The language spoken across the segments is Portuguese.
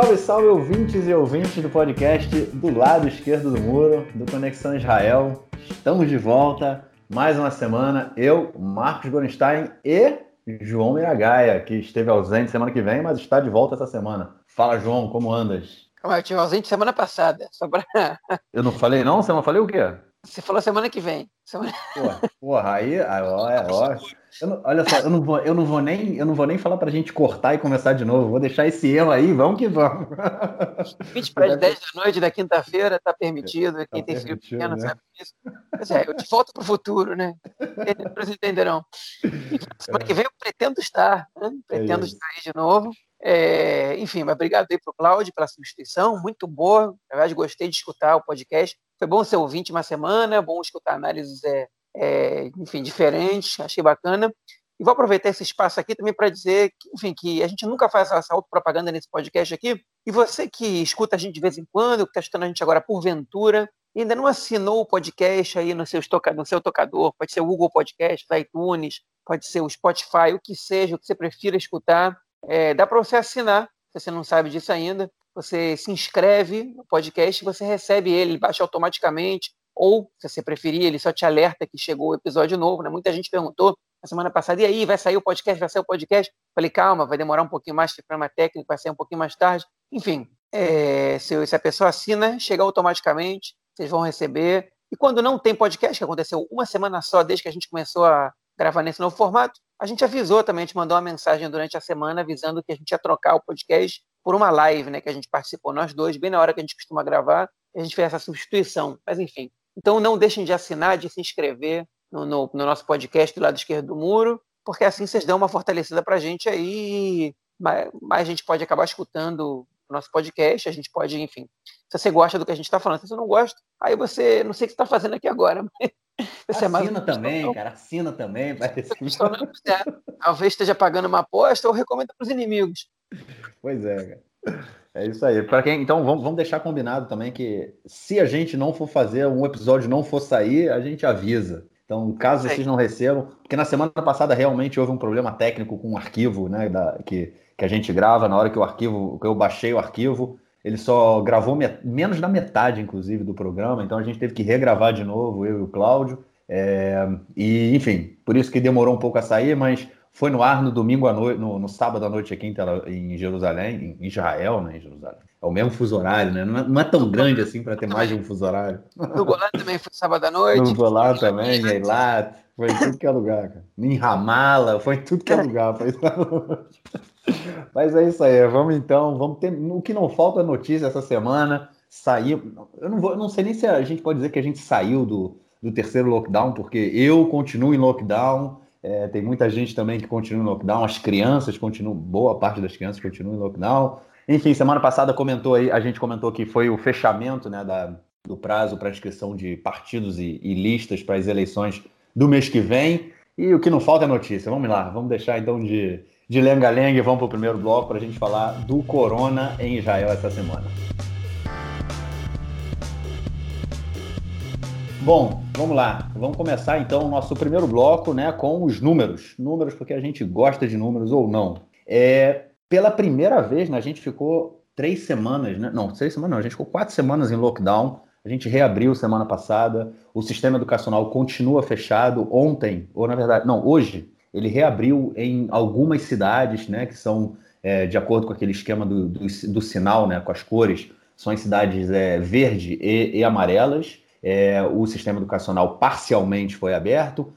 Salve, salve, ouvintes e ouvintes do podcast do lado esquerdo do muro, do Conexão Israel. Estamos de volta, mais uma semana. Eu, Marcos Gorenstein e João Miragaia, que esteve ausente semana que vem, mas está de volta essa semana. Fala, João, como andas? Calma, eu estive ausente semana passada, só pra... Eu não falei não? Semana falei o quê? Você falou semana que vem. Semana... Porra, porra aí, ó, é, ó. Não, olha só, eu não, vou, eu, não vou nem, eu não vou nem falar pra gente cortar e começar de novo. Vou deixar esse erro aí, vamos que vamos. 20 para as 10 da noite da quinta-feira tá permitido. Quem tá tem filho pequeno né? sabe disso. Mas é, eu te volto pro futuro, né? Eles entenderão. semana que vem eu pretendo estar, né? Pretendo é estar aí de novo. É, enfim, mas obrigado aí pro Cláudio pela substituição, muito boa. Na verdade, gostei de escutar o podcast. Foi bom ser ouvinte uma semana, bom escutar análises, é, é, enfim, diferentes, achei bacana. E vou aproveitar esse espaço aqui também para dizer que, enfim, que a gente nunca faz essa autopropaganda nesse podcast aqui. E você que escuta a gente de vez em quando, que está escutando a gente agora por ventura, e ainda não assinou o podcast aí no seu, no seu tocador, pode ser o Google Podcast, o iTunes, pode ser o Spotify, o que seja, o que você prefira escutar, é, dá para você assinar, se você não sabe disso ainda você se inscreve no podcast, você recebe ele, ele baixa automaticamente, ou, se você preferir, ele só te alerta que chegou o episódio novo, né? Muita gente perguntou na semana passada, e aí, vai sair o podcast, vai sair o podcast? Falei, calma, vai demorar um pouquinho mais, tem problema técnico, vai sair um pouquinho mais tarde. Enfim, é, se, se a pessoa assina, chega automaticamente, vocês vão receber. E quando não tem podcast, que aconteceu uma semana só desde que a gente começou a gravar nesse novo formato, a gente avisou também, a gente mandou uma mensagem durante a semana avisando que a gente ia trocar o podcast por uma live, né, que a gente participou nós dois, bem na hora que a gente costuma gravar, a gente fez essa substituição. Mas enfim, então não deixem de assinar, de se inscrever no, no, no nosso podcast do lado esquerdo do muro, porque assim vocês dão uma fortalecida para a gente aí, mais, mais gente pode acabar escutando o nosso podcast, a gente pode, enfim, se você gosta do que a gente está falando, se você não gosta, aí você, não sei o que está fazendo aqui agora, mas você assina é também, cara, assina também. Parece... É, talvez esteja pagando uma aposta ou recomenda para os inimigos. Pois é, cara. É isso aí. Para quem, então vamos, vamos deixar combinado também que se a gente não for fazer um episódio não for sair, a gente avisa. Então, caso vocês não recebam, porque na semana passada realmente houve um problema técnico com o arquivo, né, da, que, que a gente grava na hora que o arquivo, que eu baixei o arquivo, ele só gravou menos da metade, inclusive, do programa, então a gente teve que regravar de novo, eu e o Cláudio. É, e, enfim, por isso que demorou um pouco a sair, mas foi no ar no domingo à noite, no, no sábado à noite aqui em, em Jerusalém, em Israel, né? Em Jerusalém. É o mesmo fuso horário, né? Não é, não é tão grande assim para ter mais de um fuso horário. No Golan também foi sábado à noite. No Golan também, em Eilat, foi em tudo que é lugar, cara. Em Ramala, foi em tudo que é lugar. Foi... Mas é isso aí, vamos então, vamos ter. O que não falta é notícia essa semana. Saiu. Eu não, vou, não sei nem se a gente pode dizer que a gente saiu do, do terceiro lockdown, porque eu continuo em lockdown. É, tem muita gente também que continua em lockdown, as crianças continuam, boa parte das crianças continuam em lockdown. Enfim, semana passada comentou aí, a gente comentou que foi o fechamento né, da, do prazo para inscrição de partidos e, e listas para as eleições do mês que vem. E o que não falta é notícia. Vamos lá, vamos deixar então de, de lenga-lenga e vamos para o primeiro bloco para a gente falar do corona em Israel essa semana. Bom, vamos lá. Vamos começar então o nosso primeiro bloco né, com os números. Números porque a gente gosta de números ou não. É, pela primeira vez, né, a gente ficou três semanas, né? não, três semanas não, a gente ficou quatro semanas em lockdown. A gente reabriu semana passada. O sistema educacional continua fechado. Ontem, ou na verdade, não, hoje, ele reabriu em algumas cidades, né, que são é, de acordo com aquele esquema do, do, do, sinal, né, com as cores, são as cidades é, verde e, e amarelas é, o sistema educacional parcialmente foi aberto.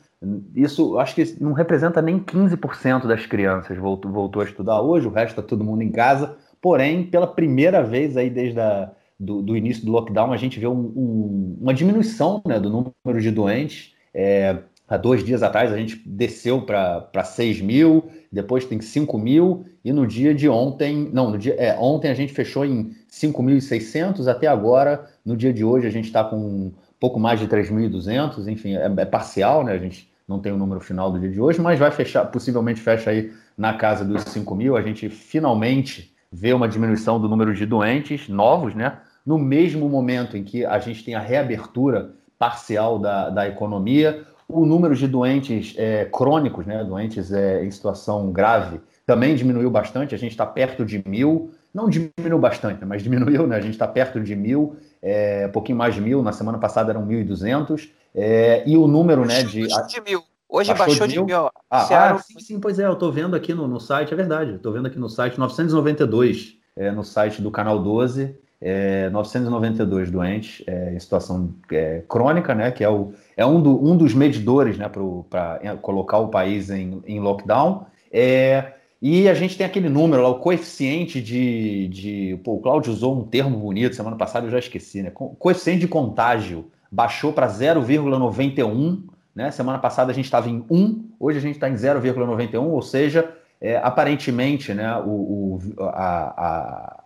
Isso acho que não representa nem 15% das crianças voltou, voltou a estudar hoje, o resto está todo mundo em casa. Porém, pela primeira vez aí desde a, do, do início do lockdown, a gente vê um, um, uma diminuição né, do número de doentes. É, há dois dias atrás a gente desceu para 6 mil, depois tem 5 mil, e no dia de ontem, não, no dia, é, ontem a gente fechou em 5.600, até agora, no dia de hoje, a gente está com pouco mais de 3.200, enfim, é, é, parcial, né? A gente não tem o número final do dia de hoje, mas vai fechar, possivelmente fecha aí na casa dos 5 mil. A gente finalmente vê uma diminuição do número de doentes novos, né? No mesmo momento em que a gente tem a reabertura parcial da, da economia, o número de doentes é, crônicos, né? Doentes é, em situação grave, também diminuiu bastante. A gente está perto de mil. não diminuiu bastante, mas diminuiu, né? A gente está perto de mil, é, um pouquinho mais de mil, na semana passada eram 1.200, é, e o número, né, de... de mil. Hoje baixou, baixou de mil. mil. Ah, ah, sim, sim, pois é, eu estou vendo aqui no, no site, é verdade, estou vendo aqui no site 992, é, no site do Canal 12, é, 992 doentes é, em situação é, crônica, né, que é, o, é um, do, um dos medidores né, para colocar o país em, em lockdown. É, e a gente tem aquele número lá, o coeficiente de. de pô, o Cláudio usou um termo bonito semana passada, eu já esqueci, né? Coeficiente de contágio baixou para 0,91. Né? Semana passada a gente estava em 1, hoje a gente está em 0,91, ou seja, é, aparentemente né, o, o a,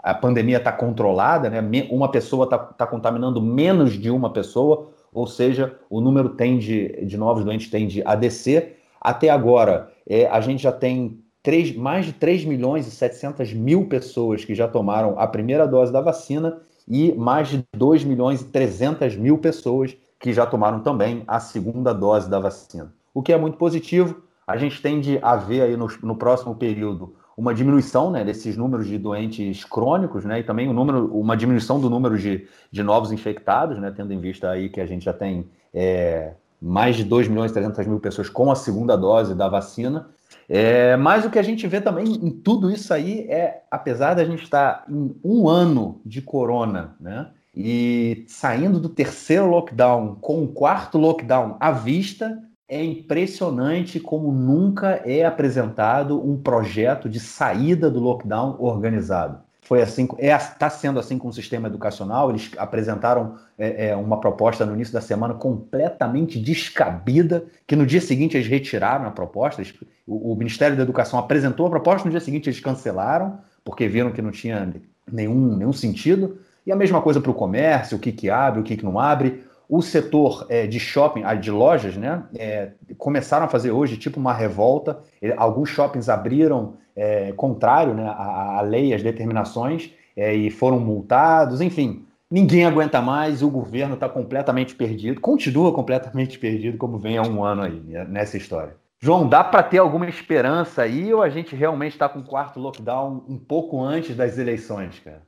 a, a, pandemia está controlada, né? uma pessoa está tá contaminando menos de uma pessoa, ou seja, o número tende, de novos doentes tende a descer. Até agora, é, a gente já tem 3, mais de 3 milhões e 700 mil pessoas que já tomaram a primeira dose da vacina e mais de 2 milhões e 300 mil pessoas que já tomaram também a segunda dose da vacina. O que é muito positivo, a gente tende a ver aí no, no próximo período uma diminuição né, desses números de doentes crônicos, né, e também um número, uma diminuição do número de, de novos infectados, né, tendo em vista aí que a gente já tem é, mais de 2 milhões e 300 mil pessoas com a segunda dose da vacina, é, mas o que a gente vê também em tudo isso aí é, apesar da gente estar em um ano de corona, né? E saindo do terceiro lockdown com o quarto lockdown à vista, é impressionante como nunca é apresentado um projeto de saída do lockdown organizado foi assim, está é, tá sendo assim com o sistema educacional. Eles apresentaram é, é, uma proposta no início da semana completamente descabida, que no dia seguinte eles retiraram a proposta. Eles, o, o, Ministério da Educação apresentou a proposta, no dia seguinte eles cancelaram, porque viram que não tinha nenhum, nenhum sentido. E a mesma coisa para o comércio, o que, que abre, o que, que não abre. O setor é, de shopping, de lojas, né, é, começaram a fazer hoje tipo uma revolta. Alguns shoppings abriram é, contrário né, à, à, lei, às determinações, é, e foram multados, enfim. Ninguém aguenta mais, o governo está completamente perdido, continua completamente perdido, como vem há um ano aí né, nessa história. João, dá para ter alguma esperança aí ou a gente realmente está com o quarto lockdown um pouco antes das eleições, cara?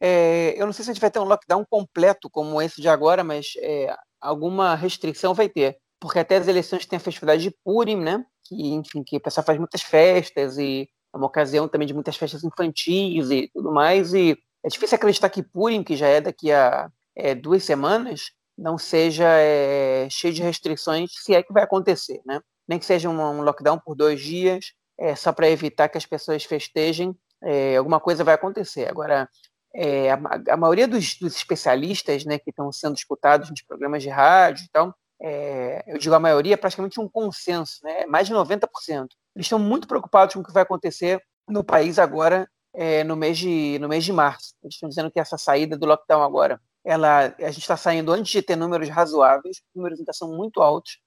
É, eu não sei se a gente vai ter um lockdown completo como esse de agora, mas é, alguma restrição vai ter. Porque até as eleições tem a festividade de Purim, né? Que, enfim, que o pessoal faz muitas festas e é uma ocasião também de muitas festas infantis e tudo mais. E é difícil acreditar que Purim, que já é daqui a é, duas semanas, não seja é, cheio de restrições, se é que vai acontecer, né? Nem que seja um, um lockdown por dois dias, é, só para evitar que as pessoas festejem, é, alguma coisa vai acontecer. Agora, é, a, a, maioria dos, dos, especialistas né, que estão sendo escutados nos programas de rádio e tal, é, eu digo a maioria, é praticamente um consenso, né, mais de 90%. Eles estão muito preocupados com o que vai acontecer no país agora, é, no, mês de, no mês de março. Eles estão dizendo que essa saída do lockdown agora, ela, a gente está saindo antes de ter números razoáveis, números ainda são muito altos,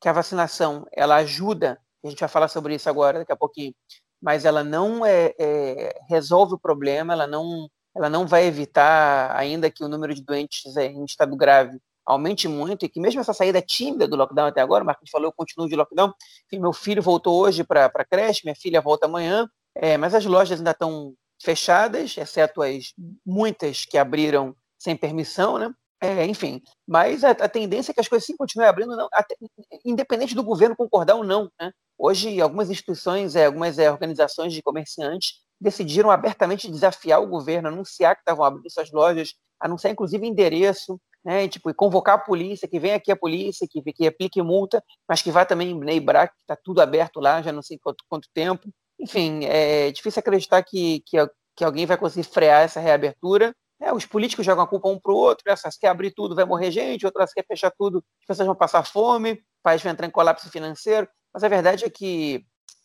que a vacinação ela ajuda, a gente vai falar sobre isso agora, daqui a pouquinho, mas ela não é, é, resolve o problema, ela não, ela não vai evitar, ainda que o número de doentes em estado grave aumente muito e que mesmo essa saída tímida do lockdown até agora, o Marcos falou, eu continuo de lockdown, enfim, meu filho voltou hoje para a creche, minha filha volta amanhã, é, mas as lojas ainda estão fechadas, exceto as muitas que abriram sem permissão, né? É, enfim, mas a, a, tendência é que as coisas sim continuem abrindo, não, até, independente do governo concordar ou não. Né? Hoje, algumas instituições, é, algumas é, organizações de comerciantes decidiram abertamente desafiar o governo, anunciar que estavam abrindo suas lojas, anunciar inclusive endereço, né, tipo, e convocar a polícia, que venha aqui a polícia, que, que aplique multa, mas que vá também em Neibrac, que está tudo aberto lá, já não sei quanto, quanto tempo. Enfim, é difícil acreditar que, que, que alguém vai conseguir frear essa reabertura. É, os políticos jogam a culpa um para o outro, né? se quer abrir tudo vai morrer gente, outras quer fechar tudo, as pessoas vão passar fome, o país vai entrar em colapso financeiro. Mas a verdade é que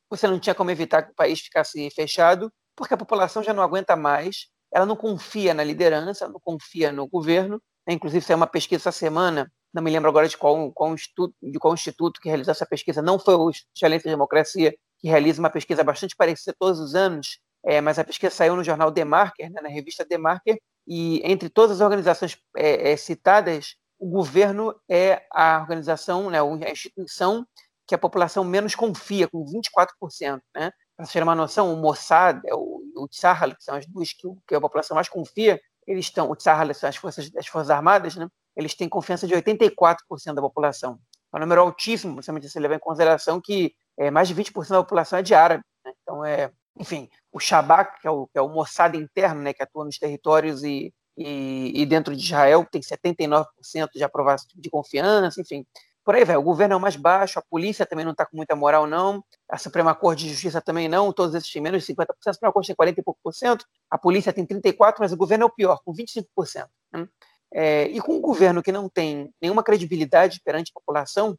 você não tinha como evitar que o país ficasse fechado, porque a população já não aguenta mais, ela não confia na liderança, não confia no governo, né, inclusive, saiu uma pesquisa essa semana, não me lembro agora de qual, qual, instituto, de qual instituto que realizou essa pesquisa, não foi o Excelência Democracia, que realiza uma pesquisa bastante parecida todos os anos, é, mas a pesquisa saiu no jornal The Marker, né, na revista The Marker, e entre todas as organizações é, é, citadas, o governo é a organização, né, a instituição que a população menos confia, com 24%. Né? Para você ter uma noção, o Mossad, é o, o Tzahal, que são as duas que, que a população mais confia, eles estão, o Tzahal são as forças, as forças armadas, né? eles têm confiança de 84% da população. É um número altíssimo, principalmente se levar em consideração que é, mais de 20% da população é de árabe. Né? Então, é, enfim, o Shabak, que é o, que é o Mossad interno, né, que atua nos territórios e, e, e dentro de Israel, tem 79% de aprovação de confiança, enfim. Por aí vai, o governo é o mais baixo, a polícia também não está com muita moral, não, a Suprema Corte de Justiça também não, todos esses têm menos de 50%, a Suprema Corte tem 40 e pouco por cento, a polícia tem 34%, mas o governo é o pior, com 25%. Né? É, e com um governo que não tem nenhuma credibilidade perante a população,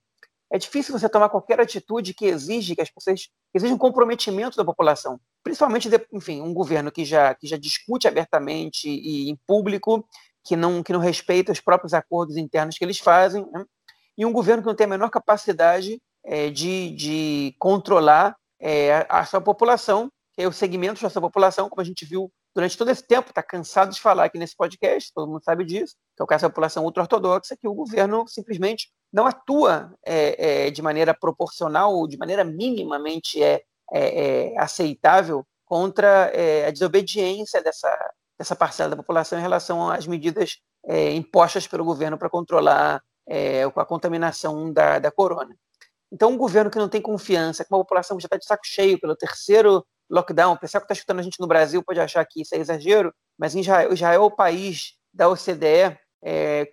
é difícil você tomar qualquer atitude que exige que as pessoas exige um comprometimento da população, principalmente, enfim, um governo que já que já discute abertamente e em público, que não que não respeita os próprios acordos internos que eles fazem, né? E um governo que não tem a menor capacidade é, de, de controlar é, a sua população, é o segmento da sua população, como a gente viu durante todo esse tempo, está cansado de falar aqui nesse podcast, todo mundo sabe disso, que é o caso da população ultra-ortodoxa, que o governo simplesmente não atua é, é, de maneira proporcional ou de maneira minimamente é, é, é aceitável contra é, a desobediência dessa, dessa parcela da população em relação às medidas impostas pelo governo para controlar é, a contaminação da, da corona. Então, um governo que não tem confiança, com uma população que já está de saco cheio pelo terceiro lockdown, o pessoal que está escutando a gente no Brasil pode achar que isso é exagero, mas Israel, Israel é o país da OCDE é,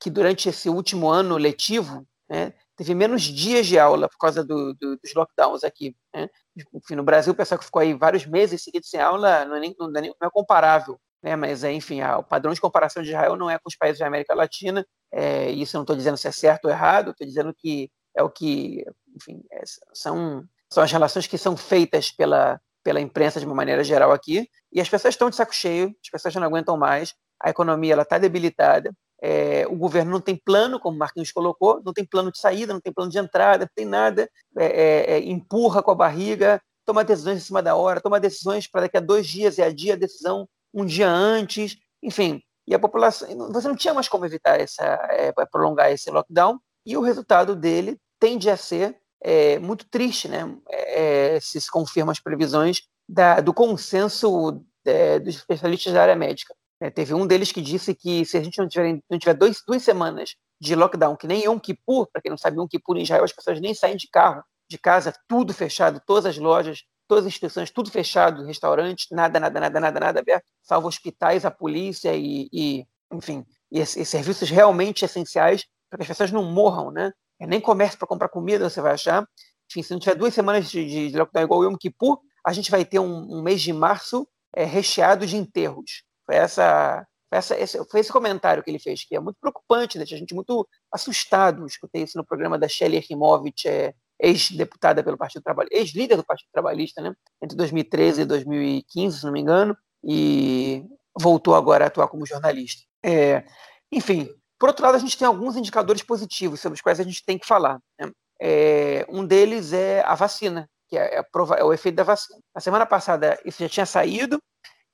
que durante esse último ano letivo né, teve menos dias de aula por causa do, do, dos lockdowns aqui. Né? Enfim, no Brasil, o pessoal que ficou aí vários meses seguidos sem aula não é, nem, não é, não é comparável né? mas, enfim, a, o padrão de comparação de Israel não é com os países da América Latina, é, isso eu não estou dizendo se é certo ou errado, estou dizendo que é o que, enfim, é, são, são as relações que são feitas pela, pela imprensa de uma maneira geral aqui, e as pessoas estão de saco cheio, as pessoas já não aguentam mais, a economia está debilitada, é, o governo não tem plano, como o Marquinhos colocou, não tem plano de saída, não tem plano de entrada, não tem nada, é, é, é empurra com a barriga, toma decisões em cima da hora, toma decisões para daqui a dois dias e a dia a decisão um dia antes, enfim. E a população, você não tinha mais como evitar essa, é, prolongar esse lockdown, e o resultado dele tende a ser é, muito triste, né? É, se se confirmam as previsões da, do consenso é, dos especialistas da área médica. É, teve um deles que disse que se a gente não tiver, não tiver dois, duas semanas de lockdown, que nem Yom Kippur, para quem não sabe, Yom Kippur em Israel, as pessoas nem saem de carro, de casa, tudo fechado, todas as lojas, todas as instituições, tudo fechado, restaurantes, nada, nada, nada, nada, nada aberto, salvo hospitais, a polícia e, e enfim, e, e, serviços realmente essenciais para que as pessoas não morram, né? É nem comércio para comprar comida você vai achar. Enfim, se não tiver duas semanas de, de lockdown igual o Yom Kippur, a gente vai ter um, um mês de março é, recheado de enterros. Foi essa, essa esse, foi esse comentário que ele fez, que é muito preocupante, deixa a gente muito assustado. Escutei isso no programa da Shelly Erimovic, é, ex-deputada pelo Partido Trabalhista, ex-líder do Partido Trabalhista, né, entre 2013 e 2015, se não me engano, e voltou agora a atuar como jornalista. É, enfim, por outro lado, a gente tem alguns indicadores positivos sobre os quais a gente tem que falar. Né? É, um deles é a vacina, que é, é, é, o efeito da vacina. Na semana passada, isso já tinha saído,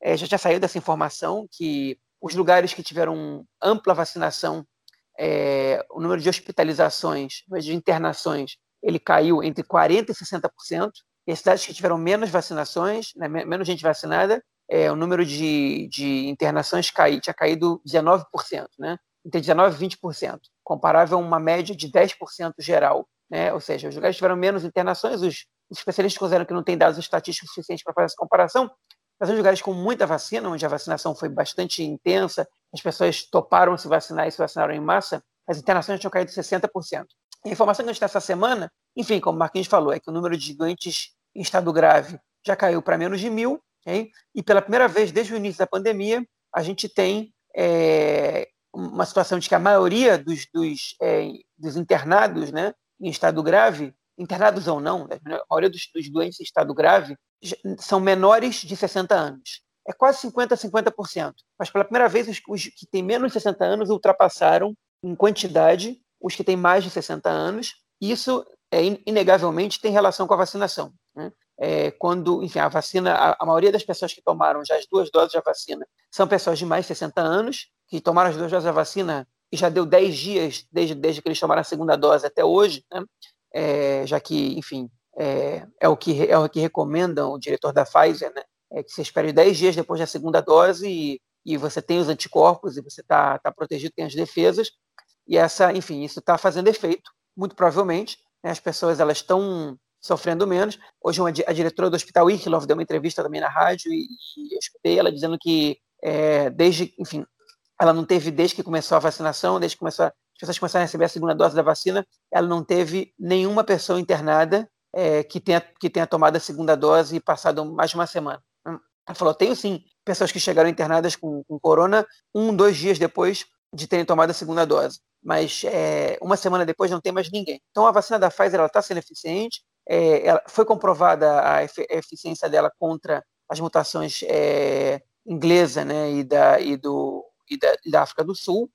é, já tinha saído essa informação que os lugares que tiveram ampla vacinação, é, o número de hospitalizações, de internações, ele caiu entre 40% e 60%. E as cidades que tiveram menos vacinações, né, menos gente vacinada, é, o número de, de internações cai, tinha caído 19%, né? entre 19% e 20%, comparável a uma média de 10% geral. Né? Ou seja, os lugares que tiveram menos internações, os, especialistas consideram que não tem dados estatísticos suficientes para fazer essa comparação, mas os lugares com muita vacina, onde a vacinação foi bastante intensa, as pessoas toparam se vacinar e se vacinaram em massa, as internações tinham caído 60%. A informação que a gente tem essa semana, enfim, como o Marquinhos falou, é que o número de doentes em estado grave já caiu para menos de mil, e pela primeira vez desde o início da pandemia, a gente tem é, uma situação de que a maioria dos, dos, é, dos internados né, em estado grave, internados ou não, né, a maioria dos, dos doentes em estado grave são menores de 60 anos. É quase 50% a 50%. Mas pela primeira vez, os que têm menos de 60 anos ultrapassaram em quantidade os que têm mais de 60 anos. Isso, é, inegavelmente, tem relação com a vacinação. Né? É, quando, enfim, a vacina, a, a, maioria das pessoas que tomaram já as duas doses da vacina são pessoas de mais de 60 anos, que tomaram as duas doses da vacina e já deu 10 dias desde, desde que eles tomaram a segunda dose até hoje, né? é, já que, enfim, é, é, o que, é o que recomenda o diretor da Pfizer, né? É que você espere 10 dias depois da segunda dose e, e você tem os anticorpos e você está tá protegido, tem as defesas. E essa, enfim, isso está fazendo efeito, muito provavelmente. Né? As pessoas elas estão sofrendo menos. Hoje uma, a diretora do Hospital Irlov deu uma entrevista também na rádio e, e eu escutei ela dizendo que é, desde, enfim, ela não teve desde que começou a vacinação, desde que começou as pessoas começaram a receber a segunda dose da vacina, ela não teve nenhuma pessoa internada é, que, tenha, que tenha tomado a segunda dose e passado mais de uma semana. Ela falou: tenho sim pessoas que chegaram internadas com, com corona um, dois dias depois de terem tomado a segunda dose, mas é, uma semana depois não tem mais ninguém. Então a vacina da Pfizer está sendo eficiente, é, ela, foi comprovada a, eficiência dela contra as mutações é, inglesa né, e, da, e do e da, e da África do Sul,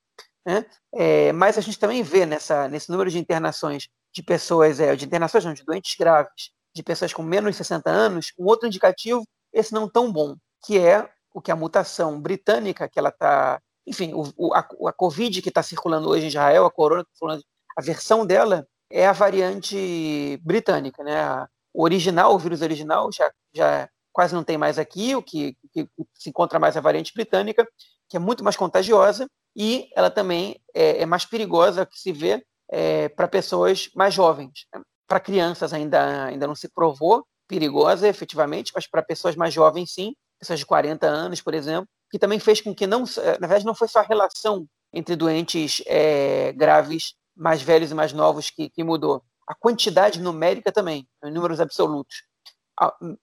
né? É, mas a gente também vê nessa, nesse número de internações de pessoas, é, de internações não, de doentes graves, de pessoas com menos de 60 anos, um outro indicativo, esse não tão bom, que é o que a mutação britânica, que ela está, enfim, o, o, a, a Covid que está circulando hoje em Israel, a corona, tá a versão dela é a variante britânica, né? O original, o vírus original já, já quase não tem mais aqui, o que, que se encontra mais a variante britânica, que é muito mais contagiosa e ela também é, é mais perigosa que se vê é, para pessoas mais jovens. Para crianças ainda, ainda não se provou perigosa efetivamente, mas para pessoas mais jovens sim, pessoas de 40 anos, por exemplo, que também fez com que não, na verdade, não foi só a relação entre doentes é, graves mais velhos e mais novos que, que mudou, a quantidade numérica também, em números absolutos.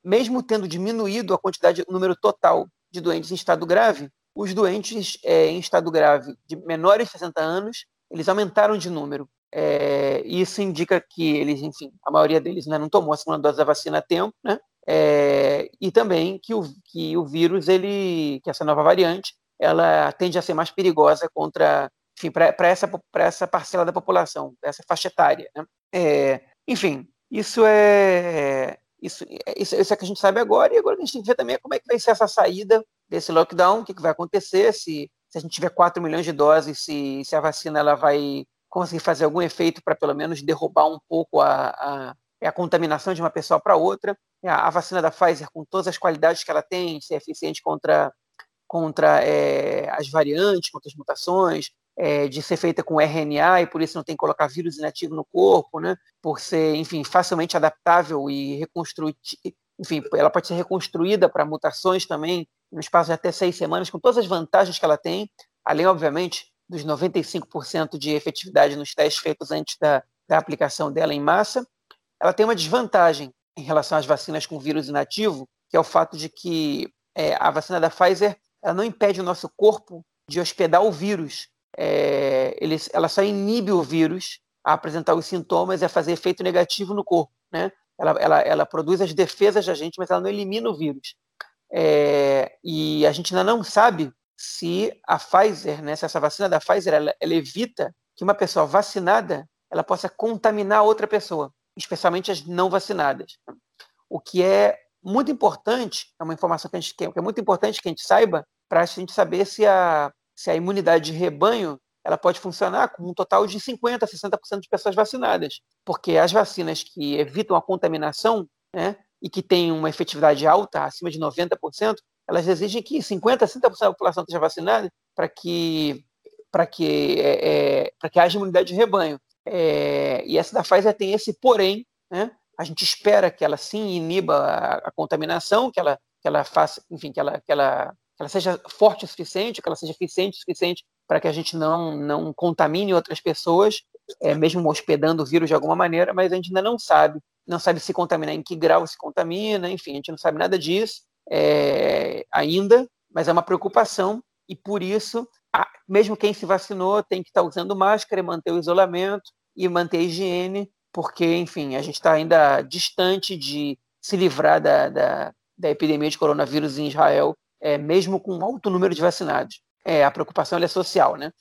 Mesmo tendo diminuído a quantidade, o número total de doentes em estado grave, os doentes é, em estado grave de menores de 60 anos, eles aumentaram de número. É, isso indica que eles, enfim, a maioria deles né, não tomou a segunda dose da vacina a tempo, né? É, e também que o, que o vírus, ele, que essa nova variante, ela tende a ser mais perigosa contra, enfim, para essa, essa parcela da população, essa faixa etária. Né? É, enfim, isso é, isso, isso, isso é que a gente sabe agora, e agora a gente tem que ver também como é que vai ser essa saída desse lockdown, o que, que vai acontecer, se, se a gente tiver 4 milhões de doses, se, se a vacina ela vai conseguir fazer algum efeito para pelo menos derrubar um pouco a, a, a contaminação de uma pessoa para outra. A, a, vacina da Pfizer, com todas as qualidades que ela tem, ser eficiente contra, contra é, as variantes, contra as mutações, é, de ser feita com RNA e por isso não tem que colocar vírus inativo no corpo, né? Por ser, enfim, facilmente adaptável e reconstruir, enfim, ela pode ser reconstruída para mutações também no espaço de até seis semanas, com todas as vantagens que ela tem, além, obviamente, dos 95% de efetividade nos testes feitos antes da, da aplicação dela em massa. Ela tem uma desvantagem em relação às vacinas com vírus inativo, que é o fato de que é, a vacina da Pfizer ela não impede o nosso corpo de hospedar o vírus. É, ele, ela só inibe o vírus a apresentar os sintomas e a fazer efeito negativo no corpo. Né? Ela, ela, ela produz as defesas da gente, mas ela não elimina o vírus. É, e a gente ainda não sabe se a Pfizer, né, se essa vacina da Pfizer, ela, ela, evita que uma pessoa vacinada ela possa contaminar outra pessoa, especialmente as não vacinadas. O que é muito importante, é uma informação que, a gente, que é muito importante que a gente saiba, para a gente saber se a, se a imunidade de rebanho ela pode funcionar com um total de 50% a 60% de pessoas vacinadas, porque as vacinas que evitam a contaminação, né, e que têm uma efetividade alta, acima de 90%, elas exigem que 50%, 60% da população esteja vacinada para que, que, é, é, para que haja imunidade de rebanho. É, e essa da Pfizer tem esse porém, né? a gente espera que ela sim iniba a, a contaminação, que ela, que ela faça, enfim, que ela, que ela, que ela seja forte o suficiente, que ela seja eficiente o suficiente para que a gente não, não contamine outras pessoas, é, mesmo hospedando o vírus de alguma maneira, mas a gente ainda não sabe não sabe se contaminar, em que grau se contamina, enfim, a gente não sabe nada disso é, ainda, mas é uma preocupação e por isso, mesmo quem se vacinou tem que estar usando máscara manter o isolamento e manter a higiene, porque, enfim, a gente está ainda distante de se livrar da, da, da, epidemia de coronavírus em Israel, é, mesmo com um alto número de vacinados. É, a preocupação é social, né?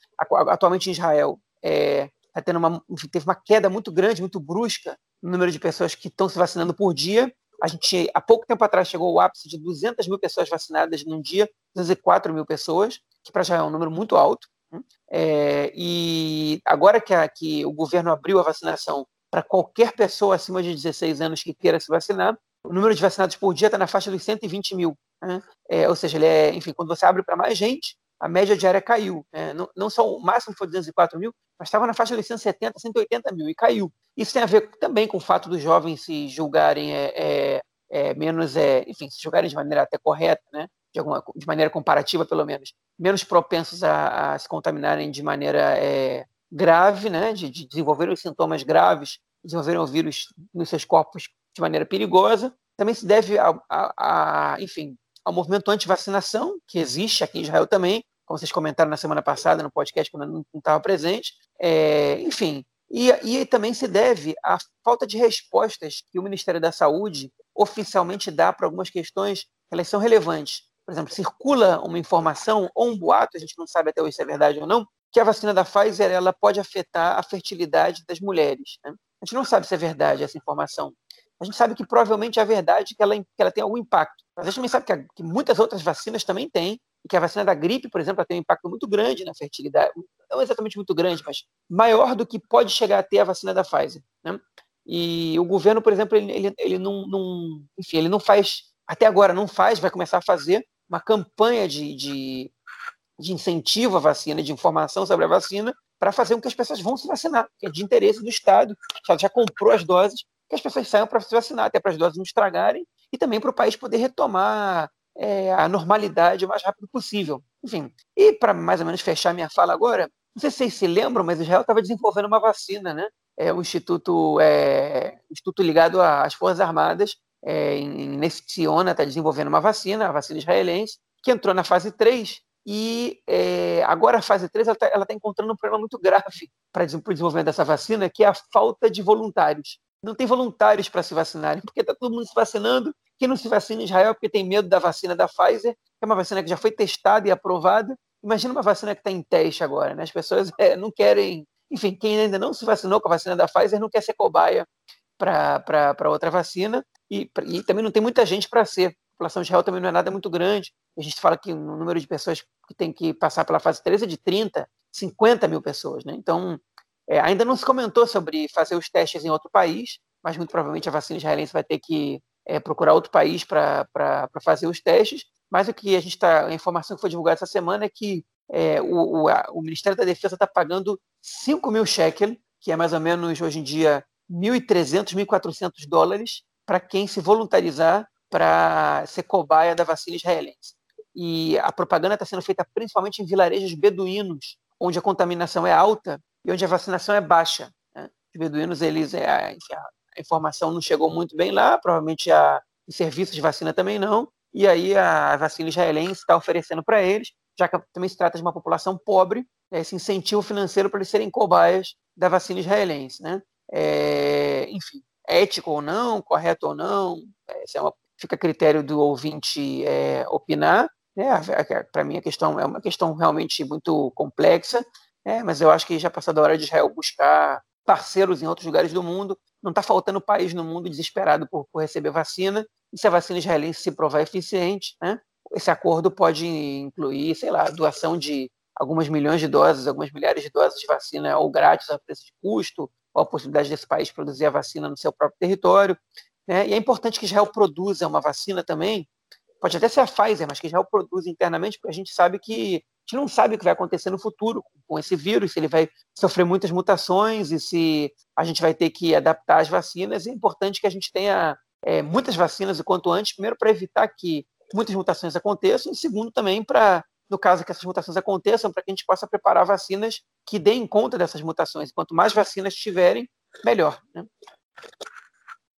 Atualmente em Israel é, tá tendo uma, teve uma queda muito grande, muito brusca no número de pessoas que estão se vacinando por dia. A gente, há pouco tempo atrás, chegou ao ápice de 200 mil pessoas vacinadas num dia, 204 mil pessoas, que para já é um número muito alto. Né? É, e agora que, a, que, o governo abriu a vacinação para qualquer pessoa acima de 16 anos que queira se vacinar. O número de vacinados por dia está na faixa dos 120 mil. Né? É, ou seja, ele é, enfim, quando você abre para mais gente, a média diária caiu. Né? Não, não, só o máximo foi 204 mil, mas estava na faixa de 170, 180 mil e caiu. Isso tem a ver também com o fato dos jovens se julgarem é, é, é menos, é, enfim, se julgarem de maneira até correta, né? de, alguma, de maneira comparativa, pelo menos, menos propensos a, a se contaminarem de maneira é, grave, né? de, de desenvolverem sintomas graves, desenvolverem o vírus nos seus corpos de maneira perigosa. Também se deve a, a, a enfim, ao movimento anti-vacinação, que existe aqui em Israel também, como vocês comentaram na semana passada no podcast, quando eu não estava presente. É, enfim, e, e, também se deve à falta de respostas que o Ministério da Saúde oficialmente dá para algumas questões que elas são relevantes. Por exemplo, circula uma informação ou um boato, a gente não sabe até hoje se é verdade ou não, que a vacina da Pfizer ela pode afetar a fertilidade das mulheres. Né? A gente não sabe se é verdade essa informação. A gente sabe que provavelmente é verdade que ela, que ela tem algum impacto. Mas a gente também sabe que, que muitas outras vacinas também têm, e que a vacina da gripe, por exemplo, tem um impacto muito grande na fertilidade, não exatamente muito grande, mas maior do que pode chegar a ter a vacina da Pfizer. Né? E o governo, por exemplo, ele, ele, ele não, não, enfim, ele não faz, até agora não faz, vai começar a fazer uma campanha de, de, de incentivo à vacina, de informação sobre a vacina, para fazer com que as pessoas vão se vacinar, que é de interesse do Estado, já, já comprou as doses, que as pessoas saiam para se vacinar, até para as doses não estragarem, e também para o país poder retomar é, a normalidade o mais rápido possível. Enfim, e para mais ou menos fechar minha fala agora, não sei se vocês se lembram, mas Israel estava desenvolvendo uma vacina, né? É um instituto, é, instituto ligado às Forças Armadas, é, em Nestiona está desenvolvendo uma vacina, a vacina israelense, que entrou na fase 3 e é, agora a fase 3 ela está tá encontrando um problema muito grave para o desenvolvimento dessa vacina, que é a falta de voluntários. Não tem voluntários para se vacinarem, porque está todo mundo se vacinando. Quem não se vacina em Israel é porque tem medo da vacina da Pfizer, que é uma vacina que já foi testada e aprovada. Imagina uma vacina que está em teste agora, né? As pessoas é, não querem. Enfim, quem ainda não se vacinou com a vacina da Pfizer não quer ser cobaia para outra vacina e, e, também não tem muita gente para ser. A população de Israel também não é nada muito grande. A gente fala que o número de pessoas que tem que passar pela fase 3 é de 30, 50 mil pessoas. Né? Então, é, ainda não se comentou sobre fazer os testes em outro país, mas muito provavelmente a vacina israelense vai ter que é, procurar outro país para fazer os testes. Mas o que a gente está, a informação que foi divulgada essa semana é que é, o, o, a, o, Ministério da Defesa está pagando 5 mil shekel, que é mais ou menos hoje em dia 1.300, 1.400 dólares, para quem se voluntarizar para ser cobaia da vacina israelense. E a propaganda está sendo feita principalmente em vilarejos beduínos, onde a contaminação é alta e onde a vacinação é baixa. Né? Os beduínos, eles, é, enfim, informação não chegou muito bem lá, provavelmente a, o serviço de vacina também não, e aí a vacina israelense está oferecendo para eles, já que também se trata de uma população pobre, é esse incentivo financeiro para eles serem cobaias da vacina israelense. Né? É, enfim, ético ou não, correto ou não, é, é uma, fica a critério do ouvinte é, opinar. Né? Para mim, a questão é uma questão realmente muito complexa, né? mas eu acho que já passou da hora de Israel buscar parceiros em outros lugares do mundo. Não está faltando país no mundo desesperado por, por, receber vacina. E se a vacina israelense se provar eficiente, né? esse acordo pode incluir, sei lá, doação de algumas milhões de doses, algumas milhares de doses de vacina ou grátis a preço de custo, ou a possibilidade desse país produzir a vacina no seu próprio território. Né? E é importante que Israel produza uma vacina também, pode até ser a Pfizer, mas que Israel produza internamente, porque a gente sabe que gente não sabe o que vai acontecer no futuro com esse vírus, se ele vai sofrer muitas mutações e se a gente vai ter que adaptar as vacinas. É importante que a gente tenha é, muitas vacinas o quanto antes, primeiro para evitar que muitas mutações aconteçam, e segundo também para no caso que essas mutações aconteçam, para que a gente possa preparar vacinas que deem conta dessas mutações. Quanto mais vacinas tiverem, melhor. Né?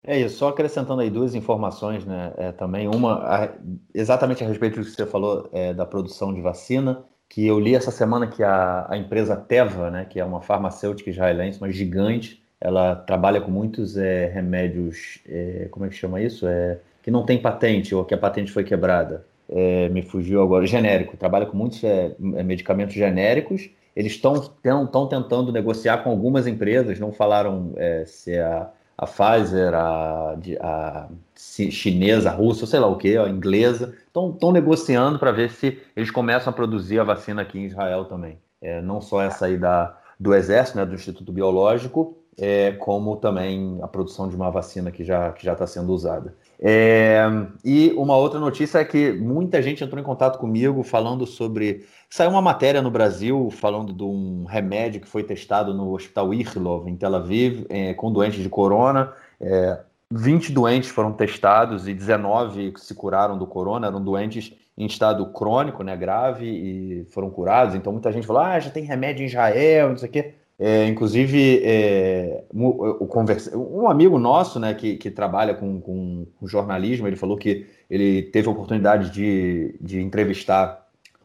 É isso, só acrescentando aí duas informações, né? É, também uma a, exatamente a respeito do que você falou é, da produção de vacina, que eu li essa semana que a, a empresa Teva, né, que é uma farmacêutica israelense, uma gigante, ela trabalha com muitos é, remédios, é, como é que chama isso? É, que não tem patente ou que a patente foi quebrada é, me fugiu agora, genérico, trabalha com muitos é, é medicamentos genéricos. Eles estão tentando negociar com algumas empresas, não falaram é, se a, a Pfizer, a, a, chinesa, a russa, sei lá o que, a inglesa, estão negociando para ver se eles começam a produzir a vacina aqui em Israel também. É, não só essa aí da, do Exército, né, do Instituto Biológico, é, como também a produção de uma vacina que já que já está sendo usada. É, e uma outra notícia é que muita gente entrou em contato comigo falando sobre. Saiu uma matéria no Brasil falando de um remédio que foi testado no Hospital Ichilov, em Tel Aviv, é, com doentes de corona. É, 20 doentes foram testados e 19 se curaram do corona, eram doentes em estado crônico, né, grave, e foram curados. Então muita gente falou: ah, já tem remédio em Israel, não sei o quê. É, inclusive, é, um amigo nosso, né, que, que trabalha com, com, com, jornalismo, ele falou que ele teve a oportunidade de, de entrevistar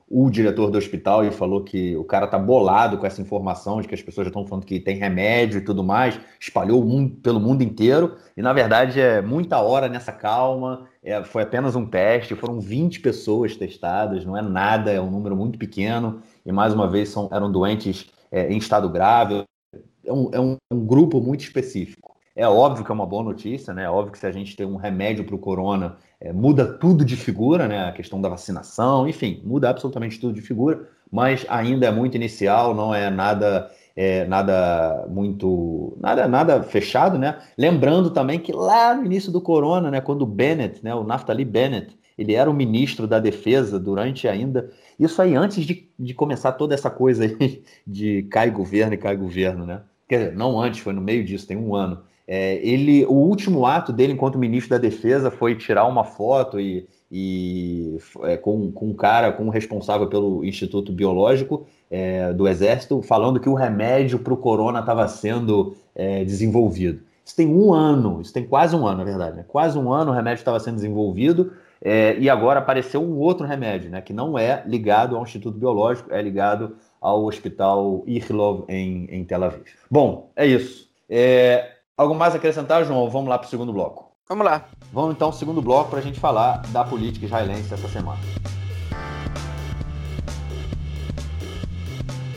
o diretor do hospital e falou que o cara tá bolado com essa informação de que as pessoas já estão falando que tem remédio e tudo mais, espalhou mundo, pelo mundo inteiro, e na verdade é muita hora nessa calma, é, foi apenas um teste, foram 20 pessoas testadas, não é nada, é um número muito pequeno, e mais uma vez são, eram doentes é, em estado grave, é um, é um, um, grupo muito específico. É óbvio que é uma boa notícia, né? É óbvio que se a gente tem um remédio para o corona, é, muda tudo de figura, né? A questão da vacinação, enfim, muda absolutamente tudo de figura, mas ainda é muito inicial, não é nada é, nada muito nada nada fechado, né? Lembrando também que lá no início do corona, né, quando o Bennett, né, o Naftali Bennett, ele era o ministro da defesa durante ainda isso aí antes de, de começar toda essa coisa aí de cai governo e cai governo, né? Quer dizer, não antes, foi no meio disso, tem um ano. É, ele, o último ato dele enquanto ministro da Defesa foi tirar uma foto e, e é, com, com um cara, com um responsável pelo Instituto Biológico é, do Exército, falando que o remédio para o corona estava sendo é, desenvolvido. Isso tem um ano, isso tem quase um ano, na verdade, né? quase um ano o remédio estava sendo desenvolvido é, e agora apareceu um outro remédio, né, que não é ligado ao Instituto Biológico, é ligado ao Hospital Ichilov em, em Tel Aviv. Bom, é isso. É, algo mais a acrescentar, João? Vamos lá para o segundo bloco. Vamos lá. Vamos então ao segundo bloco para a gente falar da política israelense essa semana.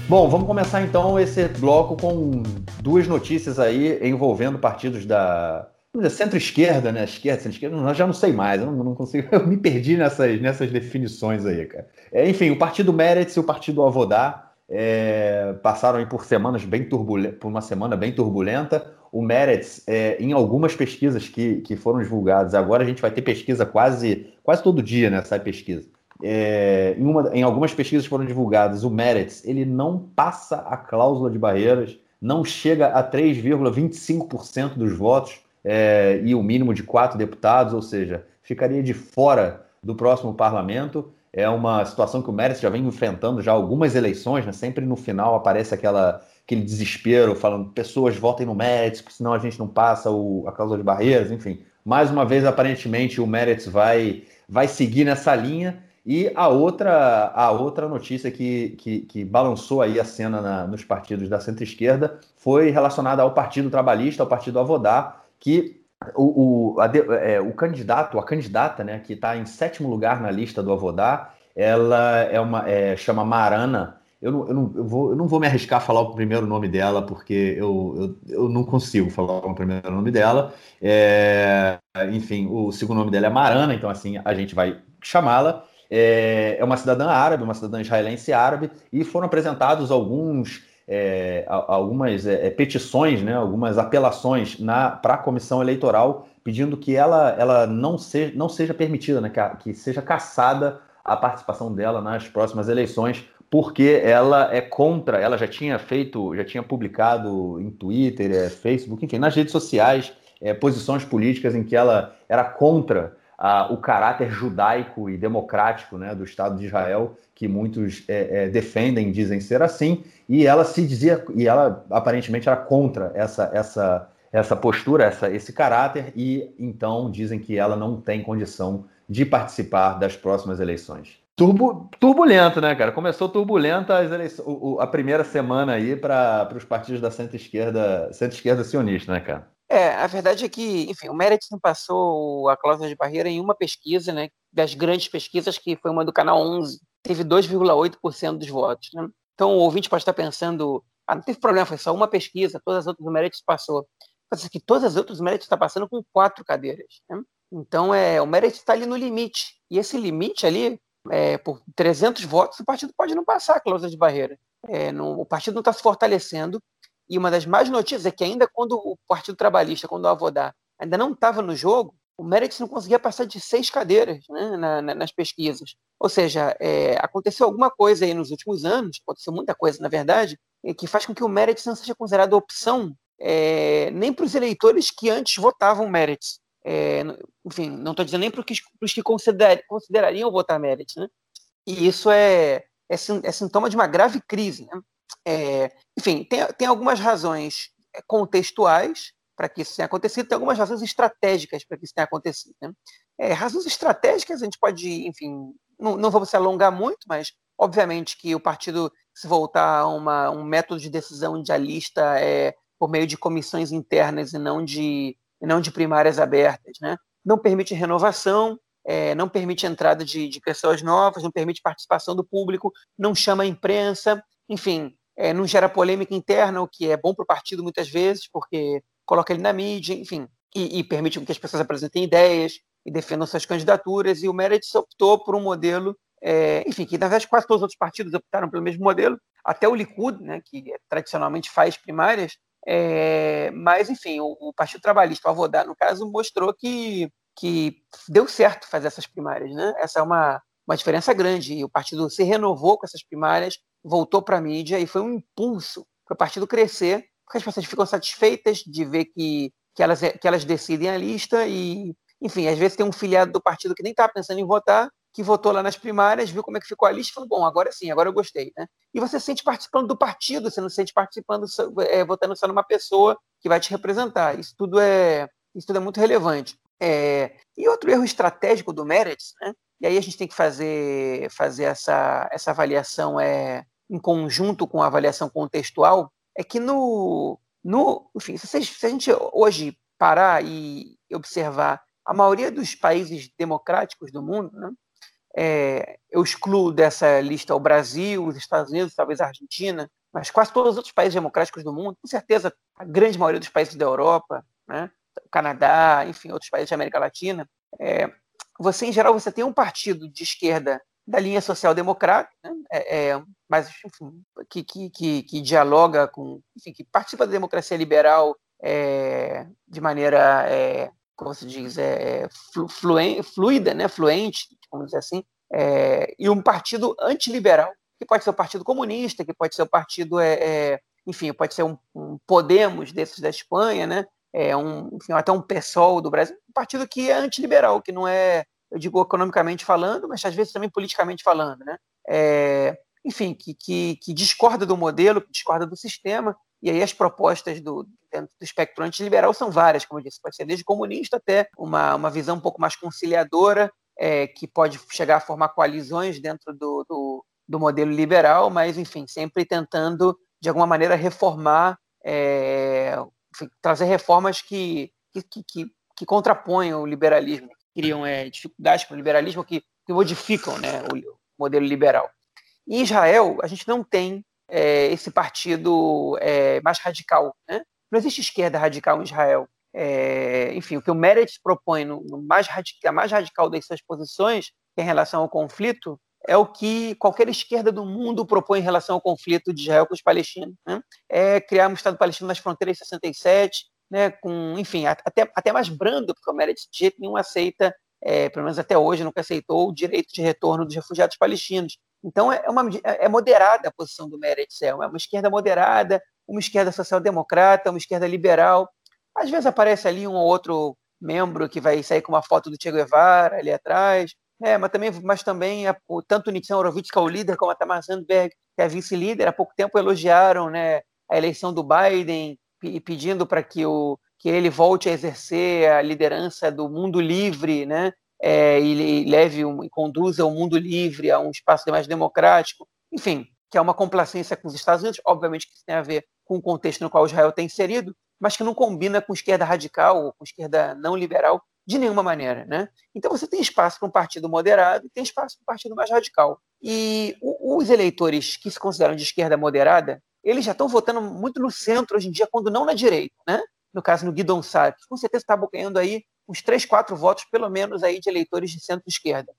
Bom, vamos começar então esse bloco com duas notícias aí envolvendo partidos da, centro-esquerda, né? Esquerda, centro-esquerda, eu já não sei mais, eu não, não, consigo, eu me perdi nessas, nessas definições aí, cara. É, enfim, o partido Meretz e o partido Avodá é, passaram por semanas bem turbulentas, por uma semana bem turbulenta. O Meretz, é, em algumas pesquisas que, que foram divulgadas, agora a gente vai ter pesquisa quase, quase todo dia, né? Sai pesquisa. É, em, uma, em algumas pesquisas foram divulgadas, o Meretz, ele não passa a cláusula de barreiras, não chega a 3,25% dos votos, é, e o mínimo de quatro deputados, ou seja, ficaria de fora do próximo parlamento. É uma situação que o Meretz já vem enfrentando já algumas eleições, né? sempre no final aparece aquela, aquele desespero falando pessoas votem no Meretz, senão a gente não passa o, a causa de barreiras, enfim. Mais uma vez, aparentemente, o Meretz vai, vai seguir nessa linha. E a outra, a outra notícia que, que, que balançou aí a cena na, nos partidos da centro-esquerda foi relacionada ao Partido Trabalhista, ao Partido Avodá, que o, o, a, é, o candidato, a candidata, né, que está em sétimo lugar na lista do Avodá, ela é uma é, chama Marana. Eu não, eu, não, eu, vou, eu não vou me arriscar a falar o primeiro nome dela, porque eu, eu, eu não consigo falar o primeiro nome dela. É, enfim, o segundo nome dela é Marana, então assim a gente vai chamá-la. É, é uma cidadã árabe, uma cidadã israelense árabe, e foram apresentados alguns é, algumas é, é, petições, né, algumas apelações para a comissão eleitoral pedindo que ela, ela não, seja, não seja permitida, né, que, seja caçada a participação dela nas próximas eleições, porque ela é contra, ela já tinha feito, já tinha publicado em Twitter, é, Facebook, enfim, nas redes sociais, é, posições políticas em que ela era contra o caráter judaico e democrático né, do Estado de Israel, que muitos é, é, defendem, dizem ser assim, e ela se dizia, e ela aparentemente era contra essa, essa, essa postura, essa, esse caráter, e então dizem que ela não tem condição de participar das próximas eleições. Turbulento, né, cara? Começou turbulenta as eleições, a primeira semana aí para os partidos da centro-esquerda, centro-esquerda sionista, né, cara? É, a verdade é que, enfim, o não passou a cláusula de barreira em uma pesquisa, né, das grandes pesquisas, que foi uma do Canal 11, teve 2,8% dos votos. Né? Então o ouvinte pode estar pensando, ah, não teve problema, foi só uma pesquisa, todas as outras o Meredith passou. Mas que todas as outras o Meredith está passando com quatro cadeiras. Né? Então é, o Meredith está ali no limite. E esse limite ali, é, por 300 votos, o partido pode não passar a cláusula de barreira. É, não, o partido não está se fortalecendo E uma das mais notícias é que ainda quando o Partido Trabalhista, quando o Avodá ainda não estava no jogo, o Meretz não conseguia passar de seis cadeiras né, na, na, nas pesquisas. Ou seja, é, aconteceu alguma coisa aí nos últimos anos, aconteceu muita coisa, na verdade, que faz com que o Meretz não seja considerado opção é, nem para os eleitores que antes votavam Meretz. É, enfim, não estou dizendo nem para os que consider, considerariam votar Meretz. Né? E isso é, é, é, sintoma de uma grave crise. Né? É, enfim, tem, tem algumas razões contextuais para que isso tenha acontecido, tem algumas razões estratégicas para que isso tenha acontecido. Né? É, razões estratégicas, a gente pode, enfim, não, não vamos se alongar muito, mas obviamente que o partido se voltar a uma, um método de decisão idealista é, por meio de comissões internas e não de, não de primárias abertas, né? não permite renovação, é, não permite entrada de, de, pessoas novas, não permite participação do público, não chama a imprensa, enfim, é, não gera polêmica interna, o que é bom para o partido muitas vezes, porque coloca ele na mídia, enfim, e, e permite que as pessoas apresentem ideias e defendam suas candidaturas, e o Meredith optou por um modelo, é, enfim, que na verdade quase todos os outros partidos optaram pelo mesmo modelo, até o Likud, né, que tradicionalmente faz primárias, é, mas enfim, o, o, Partido Trabalhista, o Avodá, no caso, mostrou que, que deu certo fazer essas primárias, né? Essa é uma, uma diferença grande, e o partido se renovou com essas primárias, voltou para a mídia, e foi um impulso para o partido crescer, porque as pessoas ficam satisfeitas de ver que, que, elas, que elas decidem a lista e, enfim, às vezes tem um filiado do partido que nem estava pensando em votar, que votou lá nas primárias, viu como é que ficou a lista e falou, bom, agora sim, agora eu gostei. Né? E você se sente participando do partido, você não se sente participando, é, votando só numa pessoa que vai te representar. Isso tudo é, isso tudo é muito relevante. É, e outro erro estratégico do Meretz, né? e aí a gente tem que fazer, fazer essa, essa avaliação é, em conjunto com a avaliação contextual, é que no, no enfim, se, a gente hoje parar e observar a maioria dos países democráticos do mundo, né, é, eu excluo dessa lista o Brasil, os Estados Unidos, talvez a Argentina, mas quase todos os outros países democráticos do mundo, com certeza a grande maioria dos países da Europa, né, o Canadá, enfim, outros países da América Latina, é, você, em geral, você tem um partido de esquerda da linha social-democrata, né? é, é, mas enfim, que, que, que, que, dialoga com, enfim, que participa da democracia liberal é, de maneira, é, como se diz, é, fluente, fluida, né? fluente, vamos dizer assim, é, e um partido antiliberal, que pode ser o Partido Comunista, que pode ser o partido, enfim, pode ser um, um, Podemos desses da Espanha, né? É um, enfim, até um PSOL do Brasil, um partido que é antiliberal, que não é eu digo economicamente falando, mas às vezes também politicamente falando, né? É, enfim, que, que, que, discorda do modelo, que discorda do sistema, e aí as propostas do, do espectro antiliberal são várias, como eu disse, pode ser desde comunista até uma, uma visão um pouco mais conciliadora, é, que pode chegar a formar coalizões dentro do, do, do, modelo liberal, mas, enfim, sempre tentando, de alguma maneira, reformar, é, enfim, trazer reformas que, que, que, que contraponham o liberalismo, criam é, dificuldades para o liberalismo, que, que modificam né, o modelo liberal. Em Israel, a gente não tem é, esse partido é, mais radical. Né? Não existe esquerda radical em Israel. É, enfim, o que o Meretz propõe no, no mais a mais radical das suas posições em relação ao conflito é o que qualquer esquerda do mundo propõe em relação ao conflito de Israel com os palestinos. Né? É criar um Estado palestino nas fronteiras de 67, né, com, enfim, até, até mais brando, porque o Meredith de jeito nenhum aceita, é, pelo menos até hoje, nunca aceitou o direito de retorno dos refugiados palestinos. Então, é, uma, é, é moderada a posição do Meredith, é uma, esquerda moderada, uma esquerda social-democrata, uma esquerda liberal. Às vezes aparece ali um ou outro membro que vai sair com uma foto do Che Guevara ali atrás, é, mas também, mas também o, tanto o Horowitz, que é o líder, como a Tamar Sandberg, que é a vice-líder, há pouco tempo elogiaram né, a eleição do Biden, e pedindo para que, que ele volte a exercer a liderança do mundo livre, né? É, e leve um, e conduza o mundo livre a um espaço mais democrático, enfim, que é uma complacência com os Estados Unidos, obviamente que isso tem a ver com o contexto no qual Israel está inserido, mas que não combina com esquerda radical ou com esquerda não liberal de nenhuma maneira, né? Então você tem espaço para um partido moderado e tem espaço para um partido mais radical. E os eleitores que se consideram de esquerda moderada, eles já estão votando muito no centro hoje em dia, quando não na direita, né? No caso, no Guidon Sá, que com certeza está abocanhando aí uns três, quatro votos, pelo menos, aí de eleitores de centro-esquerda.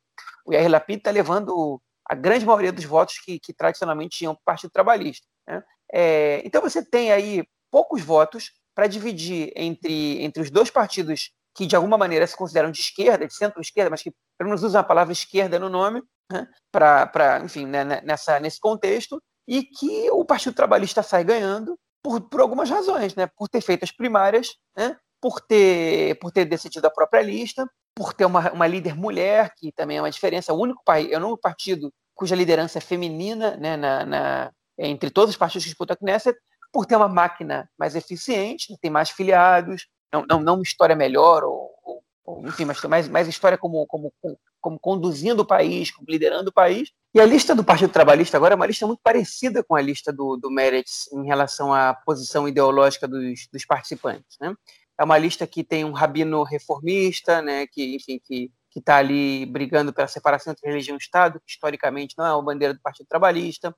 O Yair Lapid está levando a grande maioria dos votos que, que tradicionalmente iam para o Partido Trabalhista. Né? É, então você tem aí poucos votos para dividir entre, entre os dois partidos que de alguma maneira se consideram de esquerda, de centro-esquerda, mas que pelo menos usam a palavra esquerda no nome, né, para, enfim, né, né, nessa, nesse contexto, e que o Partido Trabalhista sai ganhando por, por algumas razões, né, por ter feito as primárias, né, por, ter, por ter decidido a própria lista, por ter uma, uma líder mulher, que também é uma diferença, o único, país, é o único partido cuja liderança é feminina né, na, na, entre todos os partidos que disputam a Knesset, por ter uma máquina mais eficiente, tem mais filiados, não, não, não uma história melhor, ou, ou, ou enfim, mas mais, mais história como, como, como conduzindo o país, como liderando o país. E a lista do Partido Trabalhista agora é uma lista muito parecida com a lista do, do Meretz em relação à posição ideológica dos, dos participantes. Né? É uma lista que tem um rabino reformista, né, que, enfim, que que está ali brigando pela separação entre religião e Estado, que historicamente não é uma bandeira do Partido Trabalhista,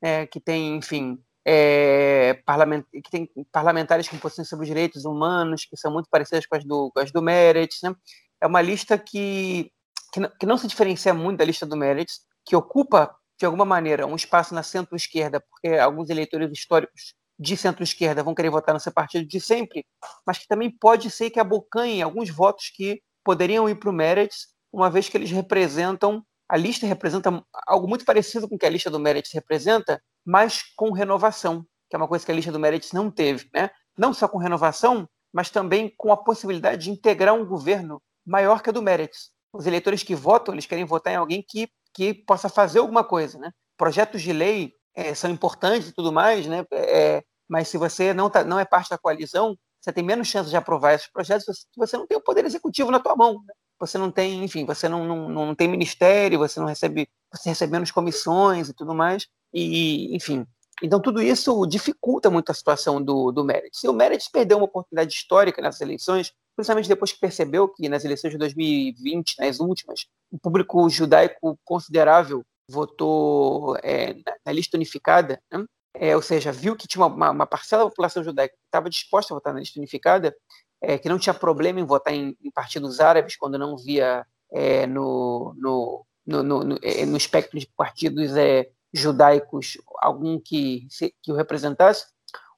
é, que tem, enfim, é, parlament, que tem parlamentares com posições sobre os direitos humanos, que são muito parecidas com as do, com as do Meretz. Né? É uma lista que, que não, que, não, se diferencia muito da lista do Meretz, que ocupa, de alguma maneira, um espaço na centro-esquerda, porque alguns eleitores históricos de centro-esquerda vão querer votar no seu partido de sempre, mas que também pode ser que abocanhe alguns votos que poderiam ir para o Meretz, uma vez que eles representam, a lista representa algo muito parecido com o que a lista do Meretz representa, mas com renovação, que é uma coisa que a lista do Meretz não teve, né? Não só com renovação, mas também com a possibilidade de integrar um governo maior que a do Meretz. Os eleitores que votam, eles querem votar em alguém que, que possa fazer alguma coisa, né? Projetos de lei é, são importantes e tudo mais, né? É, mas se você não, tá, não é parte da coalizão, você tem menos chance de aprovar esses projetos se você não tem o poder executivo na tua mão. Né? Você não tem, enfim, você não, não, não tem ministério, você não recebe, você recebe menos comissões e tudo mais. E, enfim, então tudo isso dificulta muito a situação do, do Meredith. E o Meredith perdeu uma oportunidade histórica nessas eleições, principalmente depois que percebeu que nas eleições de 2020, nas últimas, um público judaico considerável votou é, na, lista unificada, né? é, ou seja, viu que tinha uma, uma, parcela da população judaica que estava disposta a votar na lista unificada, é, que não tinha problema em votar em, em partidos árabes quando não via é, no, no, no, no, é, no espectro de partidos é, judaicos algum que, que o representasse,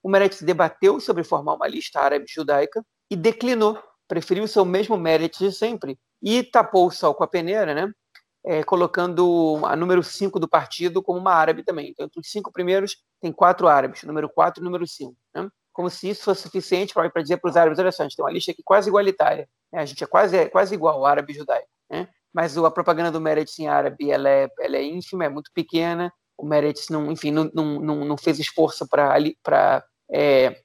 o Meretz debateu sobre formar uma lista árabe-judaica e declinou, preferiu o seu mesmo Meretz de sempre e tapou o sol com a peneira, né? É, colocando a número 5 do partido como uma árabe também. Então, entre os cinco primeiros, tem quatro árabes, número 4 e número 5. Né? Como se isso fosse suficiente para dizer para os árabes: olha só, a gente tem uma lista aqui quase igualitária. Né? A gente é quase, é quase igual, árabe e judaico. Né? Mas a propaganda do Meretz em árabe ela é, ela é ínfima, é muito pequena. O Meretz, não, enfim, não, não, não fez esforço para é,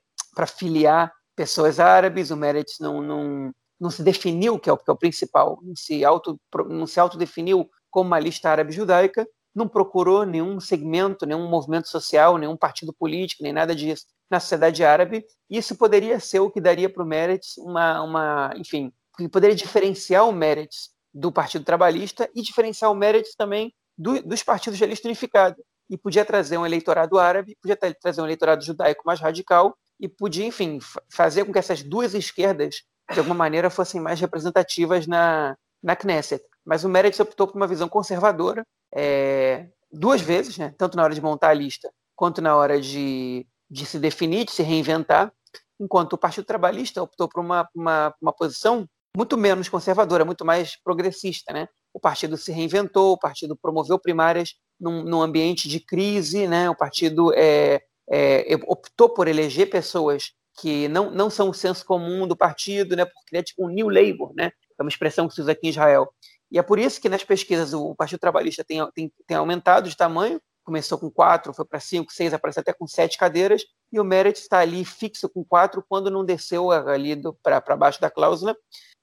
filiar pessoas árabes. O Meretz não, não, não se definiu, que é o, que é o principal, não se, auto, não se autodefiniu como uma lista árabe judaica não procurou nenhum segmento, nenhum movimento social, nenhum partido político, nem nada disso na sociedade árabe. Isso poderia ser o que daria para o Meretz uma, uma, enfim, que poderia diferenciar o Meretz do Partido Trabalhista e diferenciar o Meretz também do, dos partidos de lista unificada. E podia trazer um eleitorado árabe, podia trazer um eleitorado judaico mais radical e podia, enfim, fazer com que essas duas esquerdas, de alguma maneira, fossem mais representativas na, na Knesset. Mas o Meretz optou por uma visão conservadora, é, duas vezes, né? tanto na hora de montar a lista quanto na hora de, de se definir, de se reinventar, enquanto o Partido Trabalhista optou por uma, uma, uma posição muito menos conservadora, muito mais progressista. Né? O partido se reinventou, o partido promoveu primárias num, num ambiente de crise, né? o partido é, é, optou por eleger pessoas que não, não são o senso comum do partido, né? por criar tipo um new labor, né? é uma expressão que se usa aqui em Israel, e é por isso que nas pesquisas o Partido Trabalhista tem, tem, tem aumentado de tamanho, começou com quatro, foi para cinco, seis, aparece até com sete cadeiras, e o Merit está ali fixo com quatro quando não desceu ali para baixo da cláusula,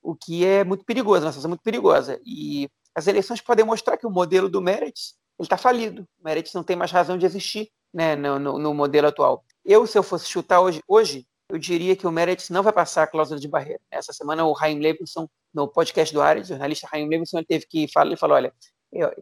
o que é muito perigoso, uma situação muito perigosa. E as eleições podem mostrar que o modelo do Merit está falido. O Merit não tem mais razão de existir né, no, no, no, modelo atual. Eu, se eu fosse chutar hoje, hoje eu diria que o Meretz não vai passar a cláusula de barreira. Essa semana o Raim Levinson, no podcast do Ares, o jornalista Raim Levinson, ele teve que falar, ele falou, olha,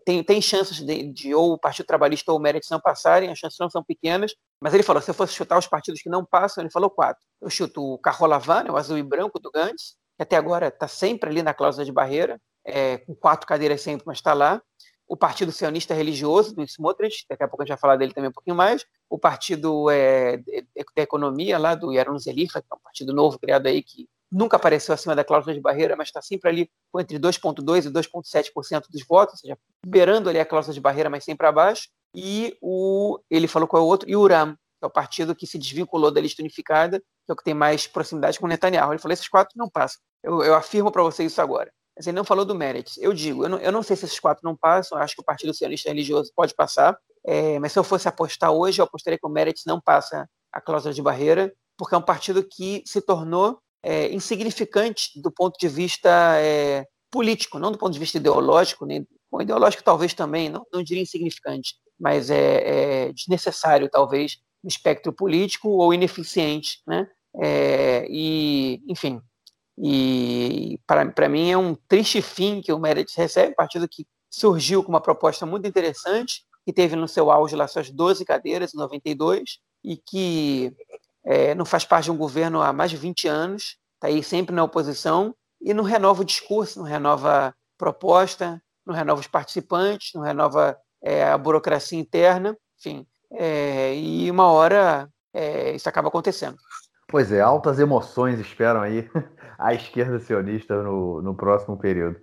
tem, tem chances de, de, ou o Partido Trabalhista ou o Meretz não passarem, as chances não são pequenas, mas ele falou, se eu fosse chutar os partidos que não passam, ele falou quatro. Eu chuto o Carrolavan, o azul e branco do Gantz, que até agora está sempre ali na cláusula de barreira, é, com quatro cadeiras sempre, mas está lá. O Partido Sionista Religioso, do Smotrich, daqui a pouco a gente vai falar dele também um pouquinho mais, o Partido é, da Economia, lá do Yaron Zelifa, que é um partido novo criado aí, que nunca apareceu acima da cláusula de barreira, mas está sempre ali entre 2,2% e 2,7% dos votos, ou seja, beirando ali a cláusula de barreira, mas sempre abaixo, e o, ele falou qual é o outro, e o URAM, que é o partido que se desvinculou da lista unificada, que é o que tem mais proximidade com Netanyahu. Ele falou, esses quatro não passam. Eu, eu afirmo para vocês isso agora. Mas ele não falou do Meretz. Eu digo, eu não, eu não sei se esses quatro não passam, acho que o Partido Sionista Religioso pode passar, é, mas se eu fosse apostar hoje, eu apostaria que o Meretz não passa a cláusula de barreira, porque é um partido que se tornou é, insignificante do ponto de vista é, político, não do ponto de vista ideológico, nem bom, ideológico talvez também, não, não diria insignificante, mas é, é desnecessário talvez no espectro político ou ineficiente, né? É, e, enfim, e para mim é um triste fim que o Meredith recebe, partido que surgiu com uma proposta muito interessante, que teve no seu auge lá suas 12 cadeiras em 92 e que é, não faz parte de um governo há mais de 20 anos, está aí sempre na oposição e não renova o discurso, não renova proposta, não renova os participantes, não renova é, a burocracia interna, enfim. É, e uma hora é, isso acaba acontecendo. Pois é, altas emoções esperam aí a esquerda sionista no, no próximo período.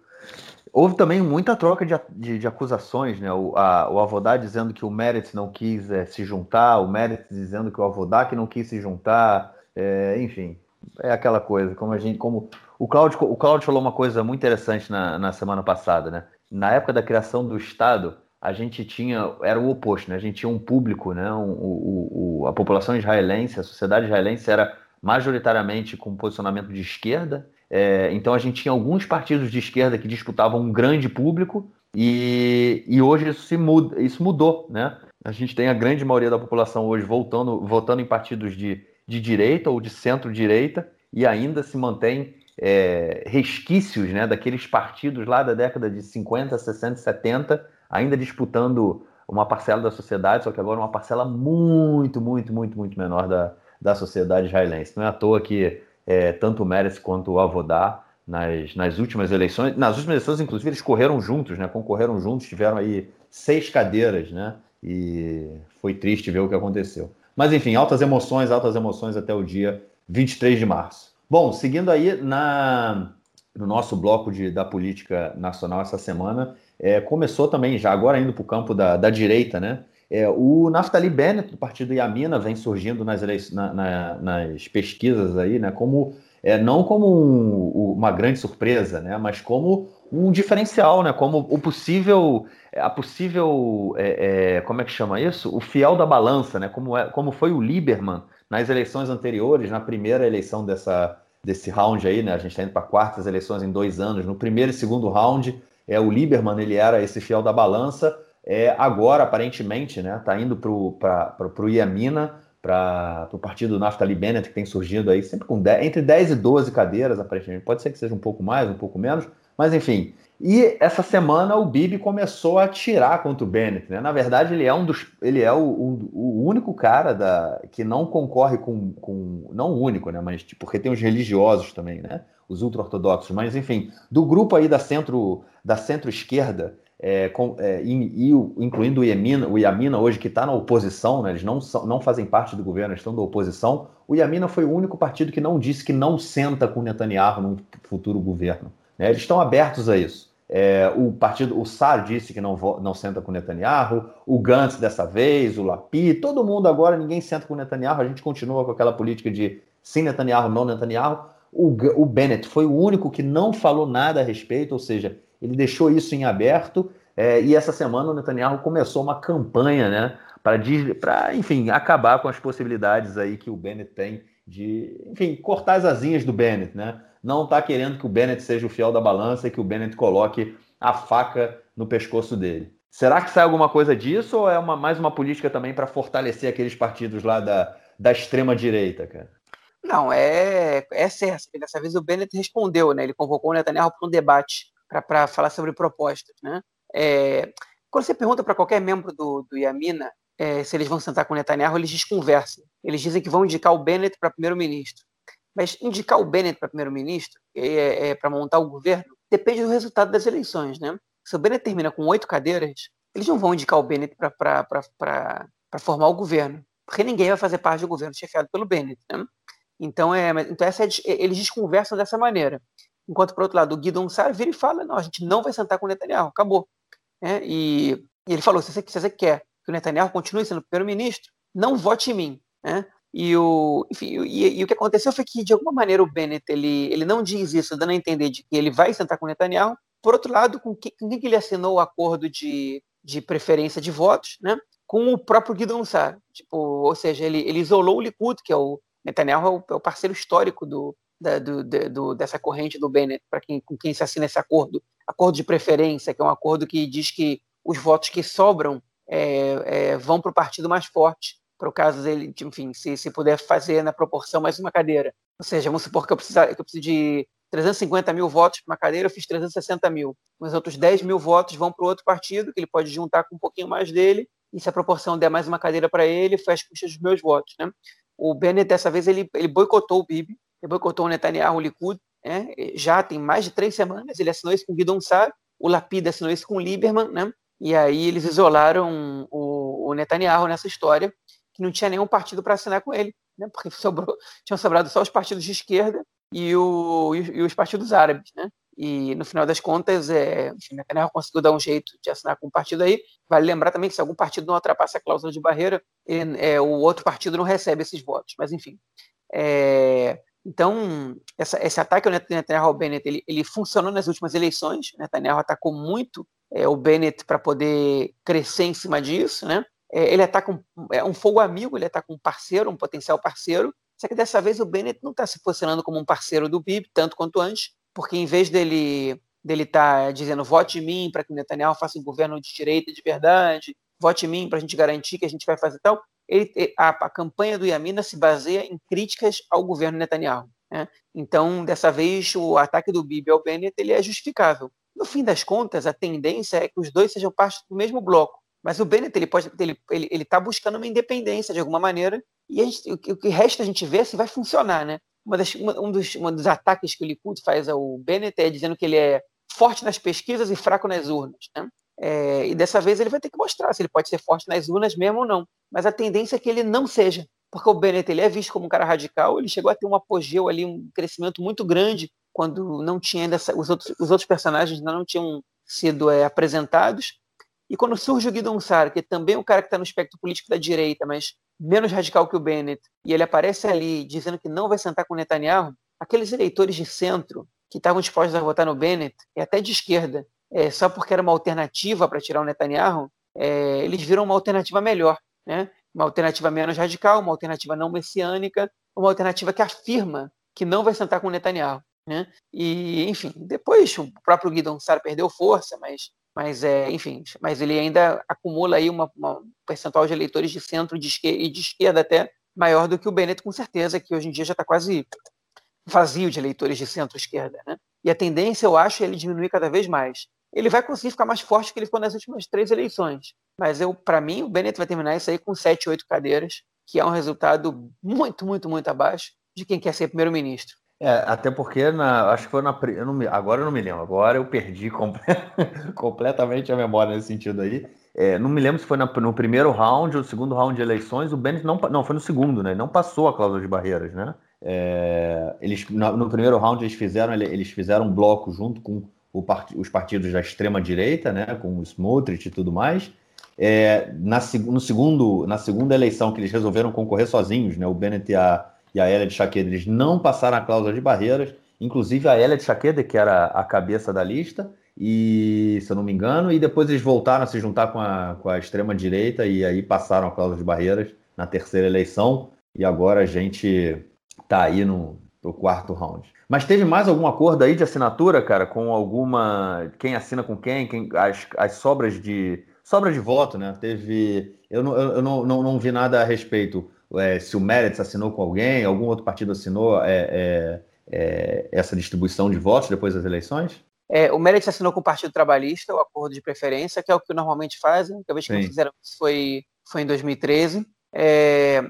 Houve também muita troca de, de, de acusações, né? O, a, o Avodá dizendo que o Meretz não quis é, se juntar, o Meretz dizendo que o Avodá que não quis se juntar, é, enfim, é aquela coisa, como a gente, como o Cláudio, o Cláudio falou uma coisa muito interessante na, na semana passada, né? Na época da criação do Estado, a gente tinha, era o oposto, né? A gente tinha um público, né? Um, o, o, a população israelense, a sociedade israelense era majoritariamente com posicionamento de esquerda. É, então a gente tinha alguns partidos de esquerda que disputavam um grande público e, e hoje isso, se muda, isso mudou, né? A gente tem a grande maioria da população hoje voltando, votando em partidos de, de direita ou de centro-direita e ainda se mantém é, resquícios né, daqueles partidos lá da década de 50, 60, 70, ainda disputando uma parcela da sociedade, só que agora uma parcela muito, muito, muito, muito menor da, da sociedade israelense. Não é à toa que é, tanto o Meretz quanto o Avodá, nas, nas últimas eleições, nas últimas eleições, inclusive, eles correram juntos, né, concorreram juntos, tiveram aí seis cadeiras, né, e foi triste ver o que aconteceu. Mas, enfim, altas emoções, altas emoções até o dia 23 de março. Bom, seguindo aí na, no nosso bloco de, da política nacional essa semana, é, começou também, já agora indo para o campo da, da direita, né? É, o Naftali Bennett, do partido Yamina, vem surgindo nas, na, na, nas pesquisas aí, né? Como, é, não como um, uma grande surpresa, né? Mas como um diferencial, né? Como o possível, a possível, é, é, como é que chama isso? O fiel da balança, né? Como, é, como foi o Lieberman nas eleições anteriores, na primeira eleição dessa, desse round aí, né? A gente está indo para quartas eleições em dois anos. No primeiro e segundo round, é o Lieberman, ele era esse fiel da balança. É, agora, aparentemente, né? Está indo para o Iamina, para o partido Naftali Bennett, que tem surgido aí sempre com 10, entre 10 e 12 cadeiras, aparentemente. Pode ser que seja um pouco mais, um pouco menos, mas enfim, e essa semana o Bibi começou a tirar contra o Bennett. Né? Na verdade, ele é um dos. Ele é o, o, o único cara da, que não concorre com, com. Não o único, né? Mas tipo, porque tem os religiosos também, né? Os ultra-ortodoxos. Mas, enfim, do grupo aí da centro da centro-esquerda, é, é, e, incluindo o Yamina, o hoje que está na oposição, né? eles não, são, não fazem parte do governo, eles estão da oposição. O Yamina foi o único partido que não disse que não senta com Netanyahu no futuro governo. Né? Eles estão abertos a isso. É, o partido, o Sar disse que não, não senta com Netanyahu, o Gantz dessa vez, o Lapi, todo mundo agora, ninguém senta com Netanyahu, a gente continua com aquela política de sim Netanyahu, não Netanyahu. O, o Bennett foi o único que não falou nada a respeito, ou seja, ele deixou isso em aberto, é, e essa semana o Netanyahu começou uma campanha, né, para, enfim, acabar com as possibilidades aí que o Bennett tem de, enfim, cortar as asinhas do Bennett, né? não está querendo que o Bennett seja o fiel da balança e que o Bennett coloque a faca no pescoço dele. Será que sai alguma coisa disso ou é uma, mais uma política também para fortalecer aqueles partidos lá da, da extrema direita, cara? Não, é, é certo. Dessa vez o Bennett respondeu, né? Ele convocou o Netanyahu para um debate para falar sobre propostas, né? É, quando você pergunta para qualquer membro do, do Yamina é, se eles vão sentar com o Netanyahu, eles desconversam. Eles dizem que vão indicar o Bennett para primeiro-ministro. Mas indicar o Bennett para primeiro-ministro, é, é, para montar o governo, depende do resultado das eleições, né? se o Bennett termina com oito cadeiras, eles não vão indicar o Bennett para formar o governo, porque ninguém vai fazer parte do governo chefiado pelo Bennett. Né? Então, é, então essa é, eles desconversam dessa maneira. Enquanto, por outro lado, o Guido Ansar vira e fala: não, a gente não vai sentar com o Netanyahu, acabou. É, e, e, ele falou: se você, se você, quer que o Netanyahu continue sendo primeiro-ministro, não vote em mim. É? E, o, enfim, e, e, o que aconteceu foi que, de alguma maneira, o Bennett ele, ele não diz isso, dando a entender de que ele vai sentar com o Netanyahu. Por outro lado, com, que, com quem que ele assinou o acordo de, de preferência de votos? Né? Com o próprio Guido Ansar. Tipo, ou seja, ele, ele isolou o Likud, que é o Netanyahu é o, é o parceiro histórico do, da, do, do, dessa corrente do Bennett, para quem, com quem se assina esse acordo, acordo de preferência, que é um acordo que diz que os votos que sobram é, é, vão para o partido mais forte, para o caso dele, enfim, se, se puder fazer na proporção mais uma cadeira. Ou seja, vamos supor que eu, precisa, que eu preciso de 350 mil votos para uma cadeira, eu fiz 360 mil. Os outros 10 mil votos vão para o outro partido, que ele pode juntar com um pouquinho mais dele, e se a proporção der mais uma cadeira para ele, foi às custas dos meus votos. Né? O Bennett, dessa vez, ele, ele boicotou o Bibi, ele boicotou o Netanyahu, o Likud, né? já tem mais de três semanas, ele assinou isso com Guidon Sar, o Lapid assinou isso com o Lieberman, né? e aí eles isolaram o, o Netanyahu nessa história, que não tinha nenhum partido para assinar com ele, né? porque sobrou, tinham sobrado só os partidos de esquerda e, o, e, e os partidos árabes. Né? E no final das contas, é, enfim, Netanyahu conseguiu dar um jeito de assinar com um partido aí. Vale lembrar também que se algum partido não ultrapassa a cláusula de barreira, ele, é, o outro partido não recebe esses votos. Mas enfim. É, então, essa, esse ataque ao Netanyahu ao Bennett, ele, ele funcionou nas últimas eleições. Netanyahu atacou muito é, o Bennett para poder crescer em cima disso, né? É, ele ataca um, é um fogo amigo, ele ataca um parceiro, um potencial parceiro. Só que dessa vez o Bennett não está se posicionando como um parceiro do Bibi, tanto quanto antes porque em vez dele dele estar tá dizendo vote em mim para que o Netanyahu faça um governo de direita de verdade, vote em mim para a gente garantir que a gente vai fazer tal, ele, a, a, campanha do Yamina se baseia em críticas ao governo Netanyahu. Né? Então, dessa vez, o ataque do Bibi ao Bennett ele é justificável. No fim das contas, a tendência é que os dois sejam parte do mesmo bloco. Mas o Bennett ele ele ele está buscando uma independência de alguma maneira e gente, o, o, que resta a gente ver é se vai funcionar, né? uma das, uma, um, dos, um dos ataques que o Likud faz ao Bennett é dizendo que ele é forte nas pesquisas e fraco nas urnas. Né? É, e dessa vez ele vai ter que mostrar se ele pode ser forte nas urnas mesmo ou não. Mas a tendência é que ele não seja, porque o Bennett ele é visto como um cara radical, ele chegou a ter um apogeu ali, um crescimento muito grande quando não tinha ainda os outros, os outros personagens ainda não tinham sido é, apresentados. E quando surge o Guidon Sara, que é também um cara que está no espectro político da direita, mas menos radical que o Bennett, e ele aparece ali dizendo que não vai sentar com Netanyahu, aqueles eleitores de centro que estavam dispostos a votar no Bennett, e até de esquerda, é, só porque era uma alternativa para tirar o Netanyahu, é, eles viram uma alternativa melhor, né? uma alternativa menos radical, uma alternativa não messiânica, uma alternativa que afirma que não vai sentar com o Netanyahu. Né? E, enfim, depois o próprio Guidon Sar perdeu força, mas mas é, enfim, mas ele ainda acumula aí uma, uma percentual de eleitores de centro de esquerda, e de esquerda até maior do que o Bennett, com certeza, que hoje em dia já está quase vazio de eleitores de centro-esquerda, né? E a tendência, eu acho, é ele diminuir cada vez mais. Ele vai conseguir ficar mais forte que ele ficou nas últimas três eleições, mas eu, para mim, o Bennett vai terminar isso aí com sete, oito cadeiras, que é um resultado muito, muito, muito abaixo de quem quer ser primeiro-ministro. É, até porque na, acho que foi na. Eu não, agora eu não me lembro, agora eu perdi comple, completamente a memória nesse sentido aí. É, não me lembro se foi na, no primeiro round ou segundo round de eleições. O Bennett não, não foi no segundo, né? Não passou a cláusula de barreiras, né? É, eles, no, no, primeiro round eles fizeram, eles fizeram um bloco junto com part, os partidos da extrema direita, né? Com o Smotrich e tudo mais. É, na, no segundo, na segunda eleição que eles resolveram concorrer sozinhos, né? O Bennett e a e a Elia de Chaqueda, eles não passaram a cláusula de barreiras, inclusive a Elia de Chaqueda, que era a cabeça da lista, e se eu não me engano, e depois eles voltaram a se juntar com a, com a extrema-direita e aí passaram a cláusula de barreiras na terceira eleição, e agora a gente tá aí no pro quarto round. Mas teve mais algum acordo aí de assinatura, cara, com alguma. Quem assina com quem, quem as, as sobras de. Sobra de voto, né? Teve. Eu, não, eu não, não, não vi nada a respeito é, se o Meretz assinou com alguém, algum outro partido assinou é, é, é, essa distribuição de votos depois das eleições? É, o Meretz assinou com o Partido Trabalhista o acordo de preferência, que é o que normalmente fazem. A vez que eles fizeram isso foi, foi em 2013. É,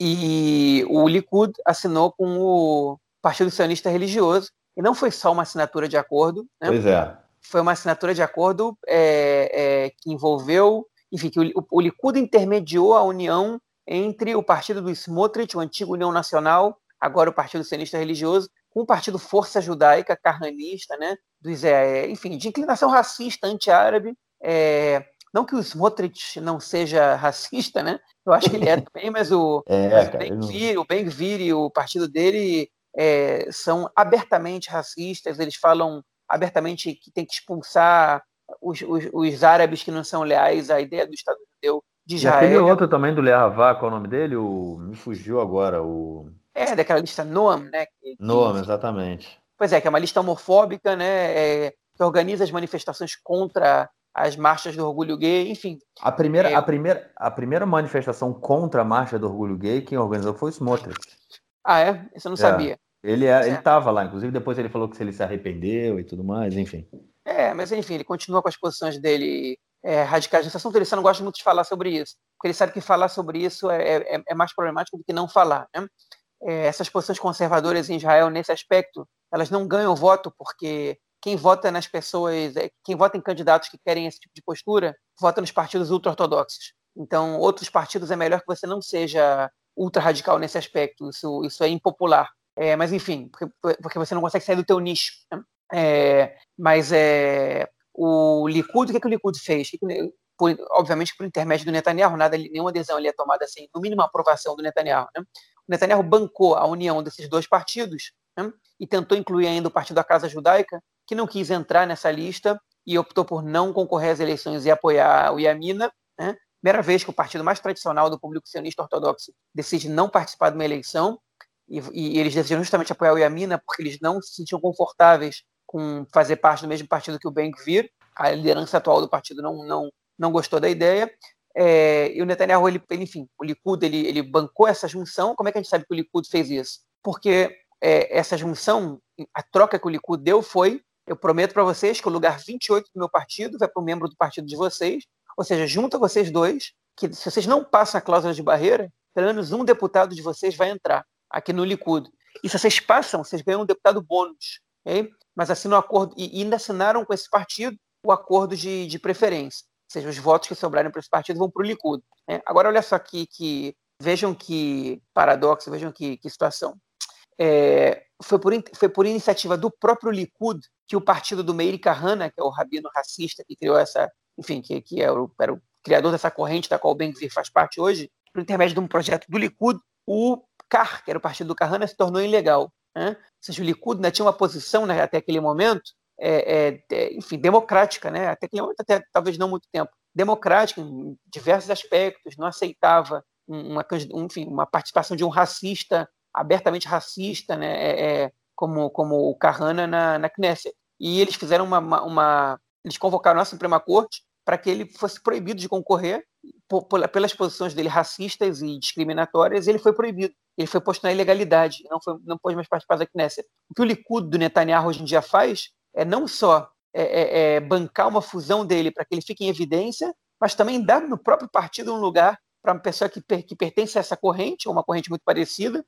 e o Likud assinou com o Partido Sionista Religioso. E não foi só uma assinatura de acordo. Né? Pois é. foi uma assinatura de acordo é, é, que envolveu, enfim, que o, o Likud intermediou a união entre o partido do Smotrich, o antigo União Nacional, agora o Partido Sionista Religioso, com o Partido Força Judaica, carranista, né, dos, é, enfim, de inclinação racista, anti-árabe. É, não que o Smotrich não seja racista, né? Eu acho que ele é também, mas o, é, o Ben-Gvir não... e o partido dele é, são abertamente racistas, eles falam abertamente que tem que expulsar os, os, os, árabes que não são leais à ideia do Estado judeu de Israel. E aquele outro também do Lehavá, qual é o nome dele? O... Me fugiu agora. O... É, daquela lista Noam, né? Que, Noam, exatamente. Pois é, que é uma lista homofóbica, né? É, que organiza as manifestações contra as marchas do orgulho gay, enfim. A primeira, é... a primeira, a primeira manifestação contra a marcha do orgulho gay, quem organizou foi o Smotrich. Ah, é? Isso eu não é. sabia. Ele é, ele estava lá, inclusive depois ele falou que ele se arrependeu e tudo mais, enfim. É, mas enfim, ele continua com as posições dele é, radicais nesse assunto. Ele só não gosta muito de falar sobre isso, porque ele sabe que falar sobre isso é, é, é mais problemático do que não falar. Né? É, essas posições conservadoras em Israel, nesse aspecto, elas não ganham voto porque quem vota nas pessoas, é, quem vota em candidatos que querem esse tipo de postura, vota nos partidos ultra-ortodoxos. Então, outros partidos é melhor que você não seja ultra-radical nesse aspecto. Isso, isso é impopular. É, mas enfim, porque, porque, você não consegue sair do teu nicho. Né? É, mas é, o Likud, o que, que o Likud fez? Que, por, obviamente por intermédio do Netanyahu, nada, nenhuma adesão ali é tomada assim, no mínimo a aprovação do Netanyahu. Né? O Netanyahu bancou a união desses dois partidos né? e tentou incluir ainda o Partido da Casa Judaica, que não quis entrar nessa lista e optou por não concorrer às eleições e apoiar o Yamina. Né? Primeira vez que o partido mais tradicional do público sionista ortodoxo decide não participar de uma eleição e, e, eles decidiram justamente apoiar o Yamina porque eles não se sentiam confortáveis com fazer parte do mesmo partido que o Ben Gvir. A liderança atual do partido não, não, não gostou da ideia. É, e o Netanyahu, ele, enfim, o Likud, ele, ele bancou essa junção. Como é que a gente sabe que o Likud fez isso? Porque é, essa junção, a troca que o Likud deu foi: eu prometo para vocês que o lugar 28 do meu partido vai para o membro do partido de vocês, ou seja, junta vocês dois, que se vocês não passam a cláusula de barreira, pelo menos um deputado de vocês vai entrar aqui no Likud. E se vocês passam, vocês ganham um deputado bônus. Okay? Mas assinam um acordo, e ainda assinaram com esse partido o acordo de, de preferência. Ou seja, os votos que sobrarem para esse partido vão para o Likud. Né? Agora, olha só aqui que. Vejam que paradoxo, vejam que, que situação. É, foi, por, foi por iniciativa do próprio Likud que o partido do Meir Kahana, que é o rabino racista que criou essa, enfim, que, que era, o, era o criador dessa corrente da qual o Ben faz parte hoje, por intermédio de um projeto do Likud, o CAR, que era o partido do Kahana, se tornou ilegal. Né? Ou seja, o Likud ainda tinha uma posição né, até aquele momento, é, é, é, enfim, democrática, né? até aquele momento, até, talvez não muito tempo, democrática em diversos aspectos, não aceitava uma, enfim, uma participação de um racista, abertamente racista, né? É, é, como, como o Kahana na, na Knesset. E eles fizeram uma, uma, uma eles convocaram a Suprema Corte para que ele fosse proibido de concorrer pelas posições dele racistas e discriminatórias, ele foi proibido. Ele foi posto na ilegalidade, não, foi, não pôde mais participar da Knesset. O que o Likud do Netanyahu hoje em dia faz é não só é, é, é bancar uma fusão dele para que ele fique em evidência, mas também dar no próprio partido um lugar para uma pessoa que, per, que pertence a essa corrente, ou uma corrente muito parecida,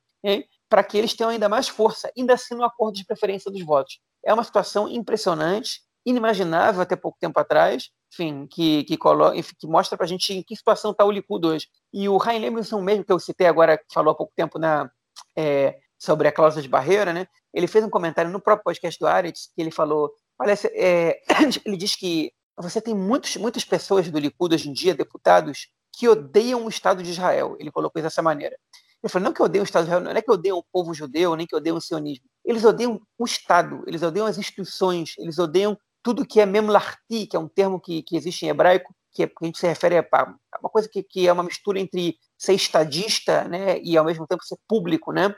para que eles tenham ainda mais força, ainda assim no acordo de preferência dos votos. É uma situação impressionante, inimaginável até pouco tempo atrás, enfim, que, que, coloca, enfim, que mostra para a gente em que situação está o Likud hoje. E o Ryan Levinson mesmo, que eu citei agora, que falou há pouco tempo na, é, sobre a cláusula de barreira, né? ele fez um comentário no próprio podcast do Aretz, que ele falou, olha, é, ele diz que você tem muitos, muitas pessoas do Likud hoje em dia, deputados, que odeiam o Estado de Israel. Ele colocou dessa maneira. Ele falou, não que odeiam o Estado de Israel, não é que odeiam o povo judeu, nem que odeiam o sionismo. Eles odeiam o Estado, eles odeiam as instituições, eles odeiam tudo que é memlarti, que é um termo que, que existe em hebraico, que, é, que a gente se refere a, a uma coisa que, que, é uma mistura entre ser estadista né, e ao mesmo tempo ser público. Né?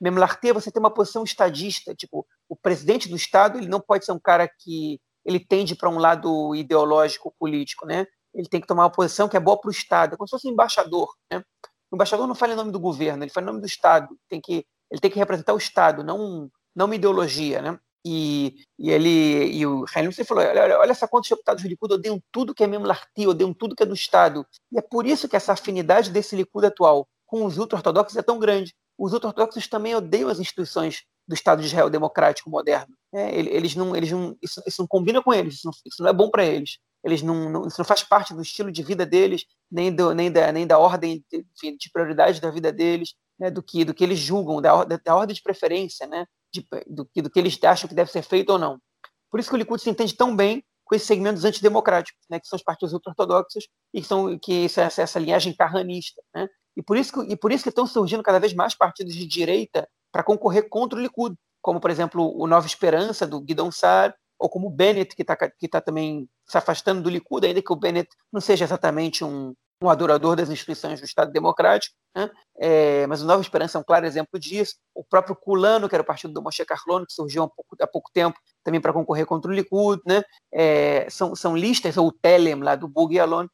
Memlarti é você ter uma posição estadista, tipo, o presidente do Estado ele não pode ser um cara que ele tende para um lado ideológico, político, né? Ele tem que tomar uma posição que é boa para o Estado, é como se fosse um embaixador, né? O embaixador não fala em nome do governo, ele fala em nome do Estado. Tem que, ele tem que representar o Estado, não, não uma ideologia, né? E, e ele e o Heinlein falou: olha, olha, essa quantos deputados do Likud odeiam tudo que é mesmo Larti, odeiam tudo que é do Estado. E é por isso que essa afinidade desse Likud atual com os ultra-ortodoxos é tão grande. Os ultra-ortodoxos também odeiam as instituições do Estado de Israel democrático moderno. É, eles não, eles não, isso, isso, não combina com eles, isso não, isso não é bom para eles. Eles não, não, isso não faz parte do estilo de vida deles, nem, do, nem, da, nem da ordem enfim, de prioridade da vida deles, né, do, que, do que eles julgam, da, da ordem de preferência, né, de, do, do que eles acham que deve ser feito ou não. Por isso que o Likud se entende tão bem com esses segmentos antidemocráticos, né, que são os partidos ultra-ortodoxos e que são que essa, essa linhagem carranista, né? E por isso que e por isso que estão surgindo cada vez mais partidos de direita para concorrer contra o Likud, como por exemplo o Nova Esperança do Guidon Sar, ou como o Bennett que está que tá também se afastando do Likud, ainda que o Bennett não seja exatamente um, um adorador das instituições do Estado Democrático, né? é, mas o Nova Esperança é um claro exemplo disso. O próprio Culano, que era o partido do Moshe Carlone, que surgiu há pouco, há pouco tempo também para concorrer contra o Likud, né? É, são, são listas, ou o Telem lá do Bug Alon,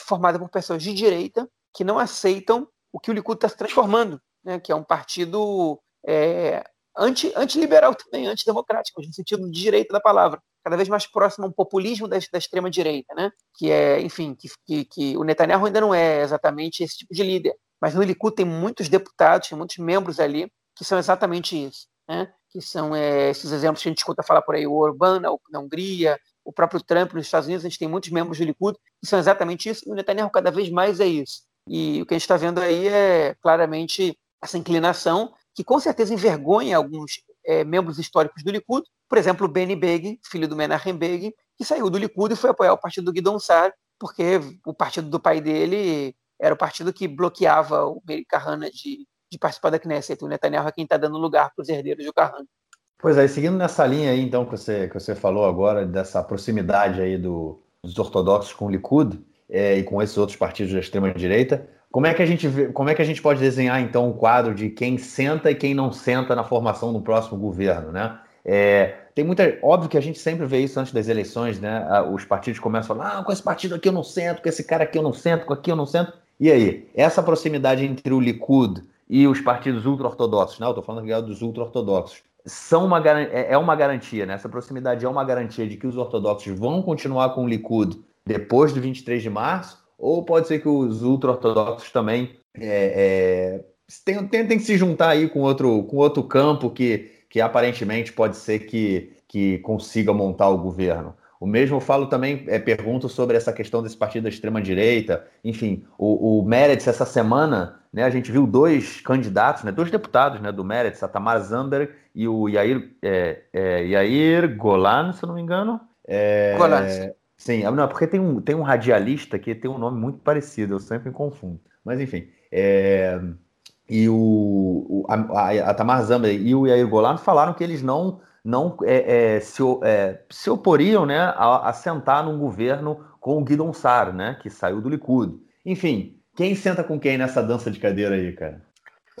formada por pessoas de direita que não aceitam o que o Likud está se transformando, né? que é um partido é, anti, anti-liberal também, antidemocrático, no sentido de direita da palavra cada vez mais próximo a um populismo da, da extrema direita, né? Que é, enfim, que, que, que, o Netanyahu ainda não é exatamente esse tipo de líder, mas no Likud tem muitos deputados, tem muitos membros ali que são exatamente isso, né? Que são é, esses exemplos que a gente escuta falar por aí, o Orbán na Hungria, o próprio Trump nos Estados Unidos, a gente tem muitos membros do Likud que são exatamente isso, e o Netanyahu cada vez mais é isso. E o que a gente está vendo aí é claramente essa inclinação que com certeza envergonha alguns é, membros históricos do Likud, por exemplo, Benny Begin, filho do Menachem Begin, que saiu do Likud e foi apoiar o partido do Guidon Sar, porque o partido do pai dele era o partido que bloqueava o Meir Kahana de, de participar da Knesset. O Netanyahu é quem está dando lugar para os herdeiros do Kahana. Pois é, seguindo nessa linha aí, então, que você, que você falou agora, dessa proximidade aí do, dos ortodoxos com o Likud é, e com esses outros partidos da extrema-direita, como é que a gente vê, como é que a gente pode desenhar então um quadro de quem senta e quem não senta na formação do próximo governo, né? É, tem muita. Óbvio que a gente sempre vê isso antes das eleições, né? Os partidos começam a falar: ah, com esse partido aqui eu não sento, com esse cara aqui eu não sento, com aqui eu não sento. E aí, essa proximidade entre o Likud e os partidos ultra-ortodoxos, né? Eu tô falando dos ultra-ortodoxos, são uma, é, é uma garantia, né? Essa proximidade é uma garantia de que os ortodoxos vão continuar com o Likud depois do 23 de março, ou pode ser que os ultra-ortodoxos também é, é, tentem se juntar aí com outro, com outro campo que que aparentemente pode ser que, que consiga montar o governo. O mesmo falo também, é, pergunto sobre essa questão desse partido da extrema-direita. Enfim, o, o Meretz, essa semana, né, a gente viu dois candidatos, né, dois deputados né, do Meretz, a Tamar Zamber e o Yair, é, é, Yair Golan, se eu não me engano. É, Golan. Sim, não, é porque tem um, tem um radialista que tem um nome muito parecido, eu sempre me confundo. Mas enfim, é, e o, a, a Tamar Zamba e o Yair Golan falaram que eles não, não é, é, se, é, se oporiam né, a, a, sentar num governo com o Guidon Sar, né, que saiu do Likud. Enfim, quem senta com quem nessa dança de cadeira aí, cara?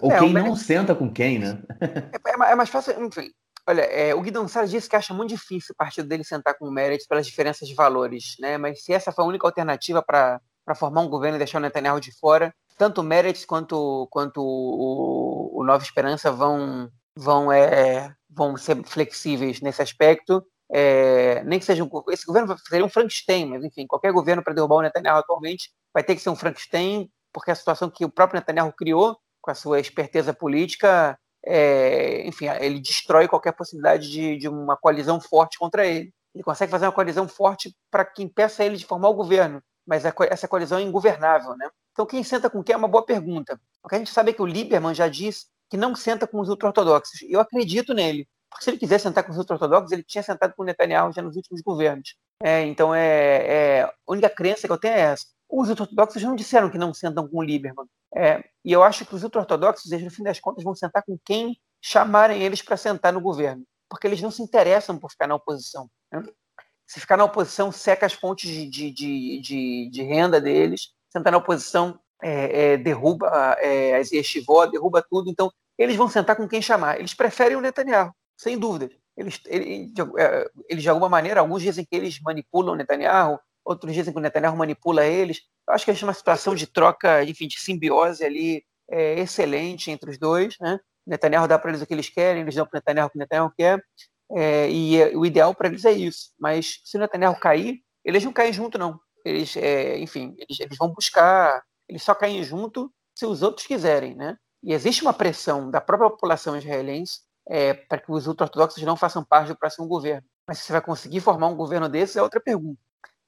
Ou é, quem não senta com quem, né? É, é, é, mais fácil, enfim. Olha, é, o Guidon Sar disse que acha muito difícil o partido dele sentar com o Meredith pelas diferenças de valores, né? Mas se essa foi a única alternativa para formar um governo e deixar o Netanyahu de fora, tanto o Meredith quanto, quanto o, o Nova Esperança vão, vão, é, vão ser flexíveis nesse aspecto. É, nem que seja um, esse governo seria um Frankenstein, mas enfim, qualquer governo para derrubar o Netanyahu atualmente vai ter que ser um Frankenstein, porque a situação que o próprio Netanyahu criou com a sua esperteza política, é, enfim, ele destrói qualquer possibilidade de, de uma coalizão forte contra ele. Ele consegue fazer uma coalizão forte para que impeça ele de formar o governo, mas essa coalizão é ingovernável, né? Então, quem senta com quem é uma boa pergunta. O que a gente sabe é que o Lieberman já disse que não senta com os ultra-ortodoxos. Eu acredito nele. Porque se ele quiser sentar com os ultra-ortodoxos, ele tinha sentado com Netanyahu já nos últimos governos. É, então, é, é, a única crença que eu tenho é essa. Os ultra-ortodoxos não disseram que não sentam com o Lieberman. É, e eu acho que os ultra-ortodoxos, no fim das contas, vão sentar com quem chamarem eles para sentar no governo. Porque eles não se interessam por ficar na oposição. Né? Se ficar na oposição, seca as fontes de, de, de, de, renda deles, sentar na oposição é, é, derruba é, as yeshivó, derruba tudo. Então, eles vão sentar com quem chamar. Eles preferem o Netanyahu, sem dúvida. Eles, ele, é, eles, de alguma maneira, alguns dizem que eles manipulam o Netanyahu, outros dizem que o Netanyahu manipula eles. Eu acho que existe uma situação de troca, enfim, de simbiose ali é, excelente entre os dois. Né? O Netanyahu dá para eles o que eles querem, eles dão para o Netanyahu o que o Netanyahu quer. É, e o ideal para eles é isso. Mas se o Netanyahu cair, eles não caem junto, não eles, é, enfim, eles, eles, vão buscar, eles só caem junto se os outros quiserem, né? E existe uma pressão da própria população israelense é, para que os ultra-ortodoxos não façam parte do próximo governo. Mas se você vai conseguir formar um governo desse é outra pergunta.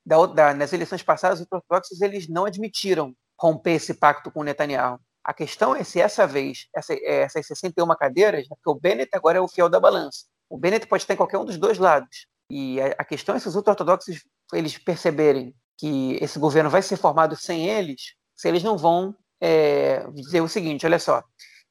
Da, da, nas eleições passadas, os ultra-ortodoxos eles não admitiram romper esse pacto com Netanyahu. A questão é se essa vez, essa, é, essas 61 cadeiras, né, porque o Bennett agora é o fiel da balança. O Bennett pode estar em qualquer um dos dois lados. E a, a questão é se os ultra-ortodoxos eles perceberem que esse governo vai ser formado sem eles, se eles não vão é, dizer o seguinte: olha só,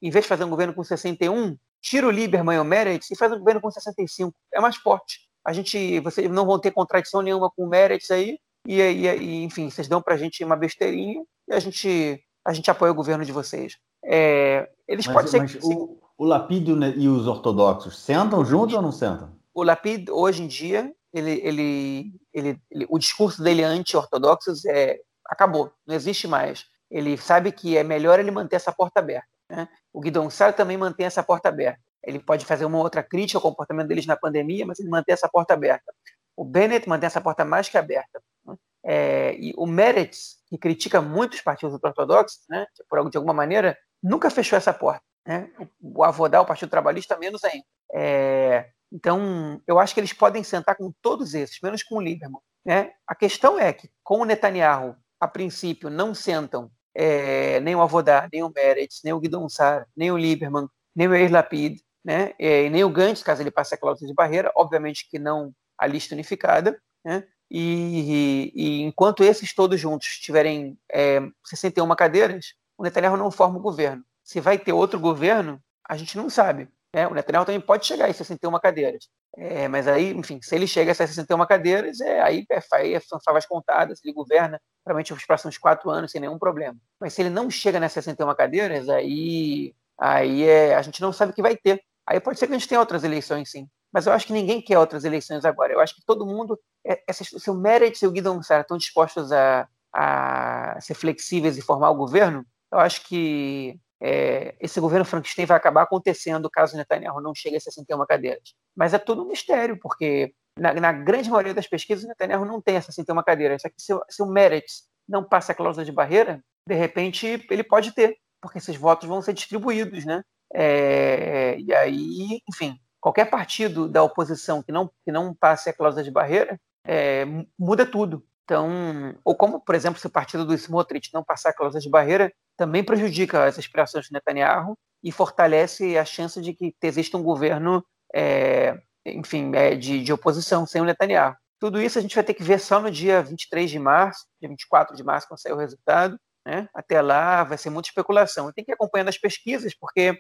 em vez de fazer um governo com 61, tira o Lieberman e o Meretz e faz um governo com 65. É mais forte. A gente, vocês não vão ter contradição nenhuma com o Meretz aí, e, e, e enfim, vocês dão para a gente uma besteirinha e a gente, a gente apoia o governo de vocês. É, eles mas, podem ser. O, o Lapido e os ortodoxos sentam juntos ou não sentam? O Lapid, hoje em dia, ele, ele, ele, ele o discurso dele anti-ortodoxos é, acabou, não existe mais. Ele sabe que é melhor ele manter essa porta aberta. Né? O Guidon Sá também mantém essa porta aberta. Ele pode fazer uma outra crítica ao comportamento deles na pandemia, mas ele mantém essa porta aberta. O Bennett mantém essa porta mais que aberta. Né? É, e o Meretz, que critica muito os partidos ortodoxos, né, por, de alguma maneira, nunca fechou essa porta. Né? O Avodá, o Partido Trabalhista, menos ainda. É, então, eu acho que eles podem sentar com todos esses, menos com o Lieberman. Né? A questão é que, com o Netanyahu, a princípio, não sentam é, nem o Avodá, nem o Meretz, nem o Guidon Sar, nem o Lieberman, nem o Yair Lapid, né? É, nem o Gantz, caso ele passe a cláusula de barreira, obviamente que não a lista unificada, né? E, e, e enquanto esses todos juntos tiverem é, 61 cadeiras, o Netanyahu não forma o governo. Se vai ter outro governo, a gente não sabe. Né? O Netanyahu também pode chegar a 61 cadeiras. É, mas aí, enfim, se ele chega a 61 cadeiras, é, aí, é, aí são favas contadas, ele governa provavelmente os próximos quatro anos sem nenhum problema. Mas se ele não chega nessas 61 cadeiras, aí, aí é, a gente não sabe o que vai ter. Aí pode ser que a gente tenha outras eleições, sim. Mas eu acho que ninguém quer outras eleições agora. Eu acho que todo mundo, é, se o Meredith e o Guidon Sara estão dispostos a, a ser flexíveis e formar o governo, eu acho que é, esse governo Frankenstein vai acabar acontecendo caso Netanyahu não chegue a 61 cadeiras. Mas é tudo um mistério, porque na, na grande maioria das pesquisas Netanyahu não tem essa 61 cadeiras. Só que se, se o Meretz não passa a cláusula de barreira, de repente ele pode ter, porque esses votos vão ser distribuídos, né? É, e aí, enfim, qualquer partido da oposição que não, que não passe a cláusula de barreira é, muda tudo. Então, ou como, por exemplo, se o partido do Smotrich não passar a cláusula de barreira, também prejudica as aspirações de Netanyahu e fortalece a chance de que exista um governo, é, enfim, é, de, de oposição sem o Netanyahu. Tudo isso a gente vai ter que ver só no dia 23 de março, dia 24 de março, quando sair o resultado. Né? Até lá vai ser muita especulação. E tem que ir acompanhando as pesquisas, porque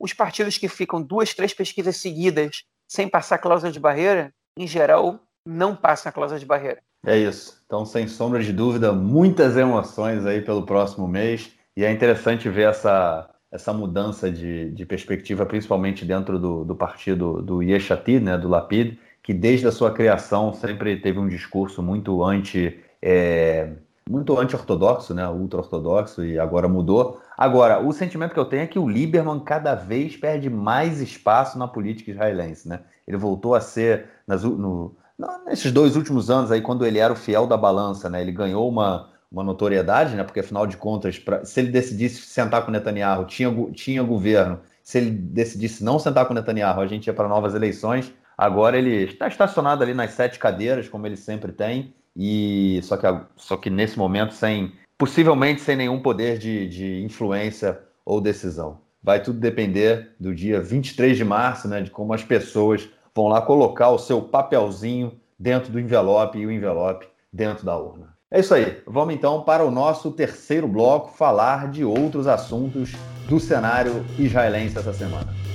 os partidos que ficam duas, três pesquisas seguidas sem passar cláusula de barreira, em geral, não passam a cláusula de barreira. É isso. Então, sem sombra de dúvida, muitas emoções aí pelo próximo mês. E é interessante ver essa, essa mudança de, de perspectiva, principalmente dentro do, do partido do Yeshatid, né, do Lapid, que desde a sua criação sempre teve um discurso muito anti. É, muito anti-ortodoxo, né, ultra-ortodoxo, e agora mudou. Agora, o sentimento que eu tenho é que o Lieberman cada vez perde mais espaço na política israelense. Né? Ele voltou a ser, nas, no, nesses dois últimos anos, aí, quando ele era o fiel da balança, né, ele ganhou uma, uma notoriedade, né, porque afinal de contas, pra, se ele decidisse sentar com Netanyahu, tinha, tinha governo. Se ele decidisse não sentar com Netanyahu, a gente ia para novas eleições. Agora ele está estacionado ali nas sete cadeiras, como ele sempre tem, e só que, só que nesse momento sem possivelmente sem nenhum poder de, de influência ou decisão. Vai tudo depender do dia 23 de março, né, de como as pessoas vão lá colocar o seu papelzinho dentro do envelope e o envelope dentro da urna. É isso aí. Vamos então para o nosso terceiro bloco falar de outros assuntos do cenário israelense essa semana.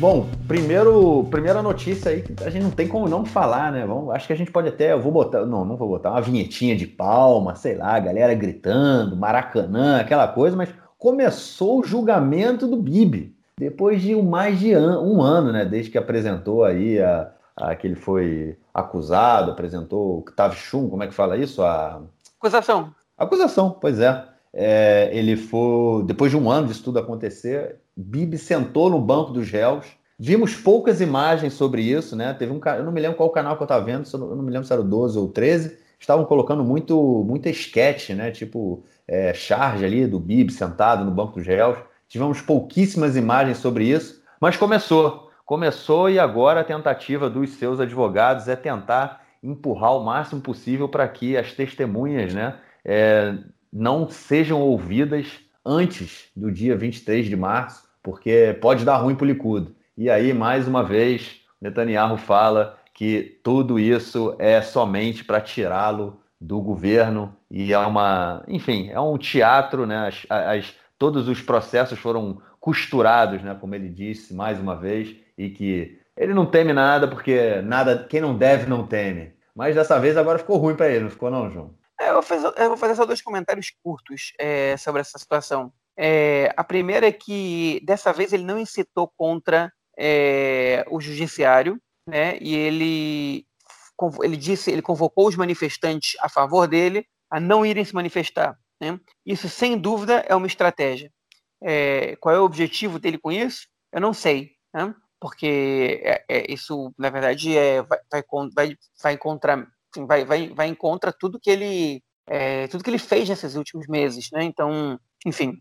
Bom, primeiro, primeira notícia aí que a gente não tem como não falar, né? Vamos, acho que a gente pode até, eu vou botar, não, não vou botar uma vinhetinha de palma, sei lá, galera gritando, Maracanã, aquela coisa, mas começou o julgamento do Bibi depois de mais de an um ano, né? Desde que apresentou aí a, a que ele foi acusado, apresentou o Ktav Shum, como é que fala isso? A acusação. Acusação, pois é. é. Ele foi depois de um ano disso tudo acontecer, Bibi sentou no banco dos réus. Vimos poucas imagens sobre isso, né? Teve um eu não me lembro qual canal que eu estava vendo, eu não me lembro se era o 12 ou o 13. Estavam colocando muito muita esquete, né? Tipo, é, charge ali do Bibi sentado no banco dos réus. tivemos pouquíssimas imagens sobre isso, mas começou. Começou e agora a tentativa dos seus advogados é tentar empurrar o máximo possível para que as testemunhas né, é, não sejam ouvidas antes do dia 23 de março, porque pode dar ruim para o Likud. E aí, mais uma vez, Netanyahu fala que tudo isso é somente para tirá-lo do governo e é uma, enfim, é um teatro, né? As, as, todos os processos foram costurados, né? Como ele disse mais uma vez e que ele não teme nada porque nada, quem não deve não teme. Mas dessa vez agora ficou ruim para ele, não ficou não, João? É, eu, vou fazer, eu, vou fazer, só dois comentários curtos é, sobre essa situação. É, a primeira é que dessa vez ele não incitou contra é, o judiciário, né? E ele ele disse, ele convocou os manifestantes a favor dele a não irem se manifestar. Né? Isso, sem dúvida, é uma estratégia. É, qual é o objetivo dele com isso? Eu não sei, né? porque é, é, isso, na verdade, é, vai, vai, vai, encontrar, vai, vai, vai em contra tudo que ele é, tudo que ele fez nesses últimos meses, né? Então, enfim,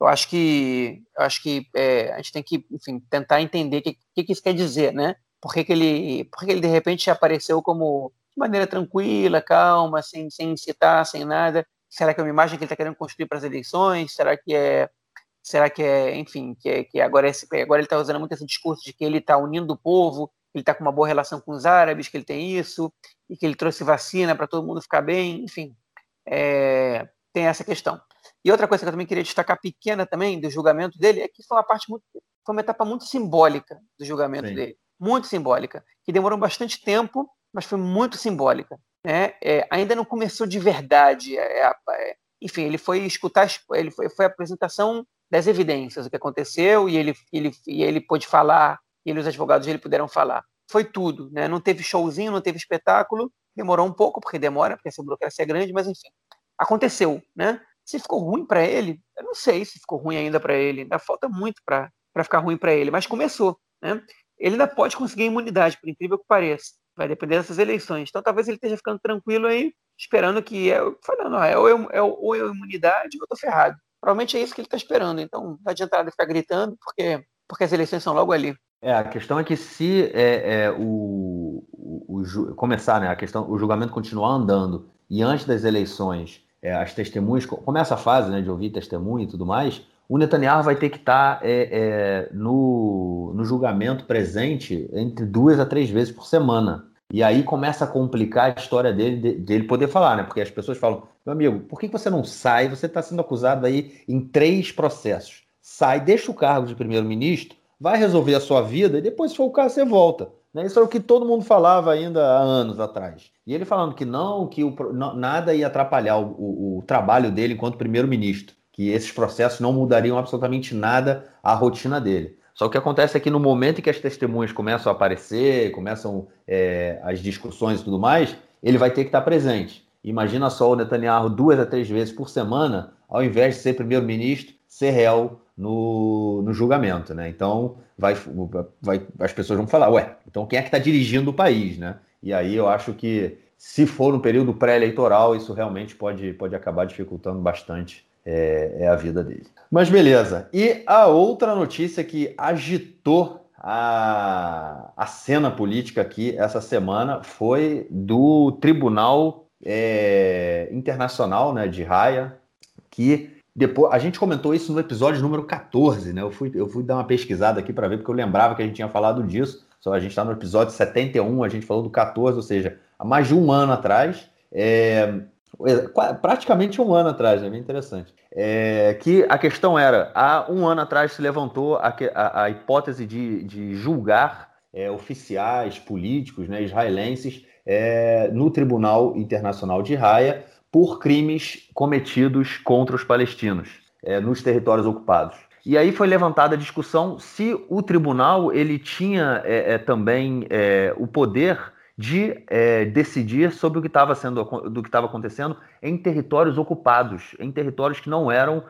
eu acho que eu acho que é, a gente tem que, enfim, tentar entender o que, que, que, isso quer dizer, né? Por que, que ele, por que ele de repente apareceu como de maneira tranquila, calma, sem, sem incitar, sem nada? Será que é uma imagem que ele está querendo construir para as eleições? Será que é Será que é, enfim, que, é, que agora, é, agora ele está usando muito esse discurso de que ele está unindo o povo, ele está com uma boa relação com os árabes, que ele tem isso, e que ele trouxe vacina para todo mundo ficar bem, enfim, é, tem essa questão. E outra coisa que eu também queria destacar, pequena também, do julgamento dele, é que foi uma parte muito, foi uma etapa muito simbólica do julgamento Sim. dele, muito simbólica, que demorou bastante tempo, mas foi muito simbólica. Né? É, ainda não começou de verdade. É, é, enfim, ele foi escutar, ele foi, foi a apresentação das evidências, o que aconteceu, e ele, ele, e ele pôde falar, e ele, os advogados dele puderam falar. Foi tudo, né? Não teve showzinho, não teve espetáculo, demorou um pouco, porque demora, porque essa burocracia é grande, mas enfim, aconteceu, né? Se ficou ruim para ele, eu não sei se ficou ruim ainda para ele, ainda falta muito para ficar ruim para ele, mas começou, né? Ele ainda pode conseguir imunidade, por incrível que pareça. Vai depender dessas eleições. Então talvez ele esteja ficando tranquilo aí, esperando que é, falando, ó, é, ou, é, é, ou é imunidade ou eu tô ferrado. Provavelmente é isso que ele está esperando. Então, não adianta nada ficar gritando, porque, porque as eleições são logo ali. É, a questão é que se é, é o, o, o, começar, né, a questão, o julgamento continuar andando e antes das eleições é, as testemunhas, começa a fase né, de ouvir testemunha e tudo mais, o Netanyahu vai ter que estar tá, é, é, no, no julgamento presente entre duas a três vezes por semana. E aí começa a complicar a história dele, dele poder falar, né? Porque as pessoas falam, meu amigo, por que você não sai? Você está sendo acusado aí em três processos. Sai, deixa o cargo de primeiro-ministro, vai resolver a sua vida e depois, se for o caso, você volta. Né? Isso é o que todo mundo falava ainda há anos atrás. E ele falando que não, que o, nada ia atrapalhar o, o, o trabalho dele enquanto primeiro-ministro, que esses processos não mudariam absolutamente nada a rotina dele. Só que o que acontece é que no momento em que as testemunhas começam a aparecer, começam é, as discussões e tudo mais, ele vai ter que estar presente. Imagina só o Netanyahu duas a três vezes por semana, ao invés de ser primeiro-ministro, ser réu no, no julgamento, né? Então, vai, vai, as pessoas vão falar, ué, então quem é que está dirigindo o país, né? E aí eu acho que, se for no período pré-eleitoral, isso realmente pode, pode acabar dificultando bastante é, é a vida dele. Mas beleza. E a outra notícia que agitou a, a cena política aqui essa semana foi do Tribunal é, Internacional né, de Raia, que depois a gente comentou isso no episódio número 14, né? Eu fui, eu fui dar uma pesquisada aqui para ver, porque eu lembrava que a gente tinha falado disso. Só a gente está no episódio 71, a gente falou do 14, ou seja, há mais de um ano atrás. É, praticamente um ano atrás, é bem interessante. É, que a questão era, há um ano atrás se levantou a, a, a hipótese de, de julgar é, oficiais políticos né, israelenses é, no Tribunal Internacional de Haia por crimes cometidos contra os palestinos é, nos territórios ocupados. E aí foi levantada a discussão se o tribunal ele tinha é, é, também o poder de decidir sobre o que estava sendo do que estava acontecendo em territórios ocupados, em territórios que não eram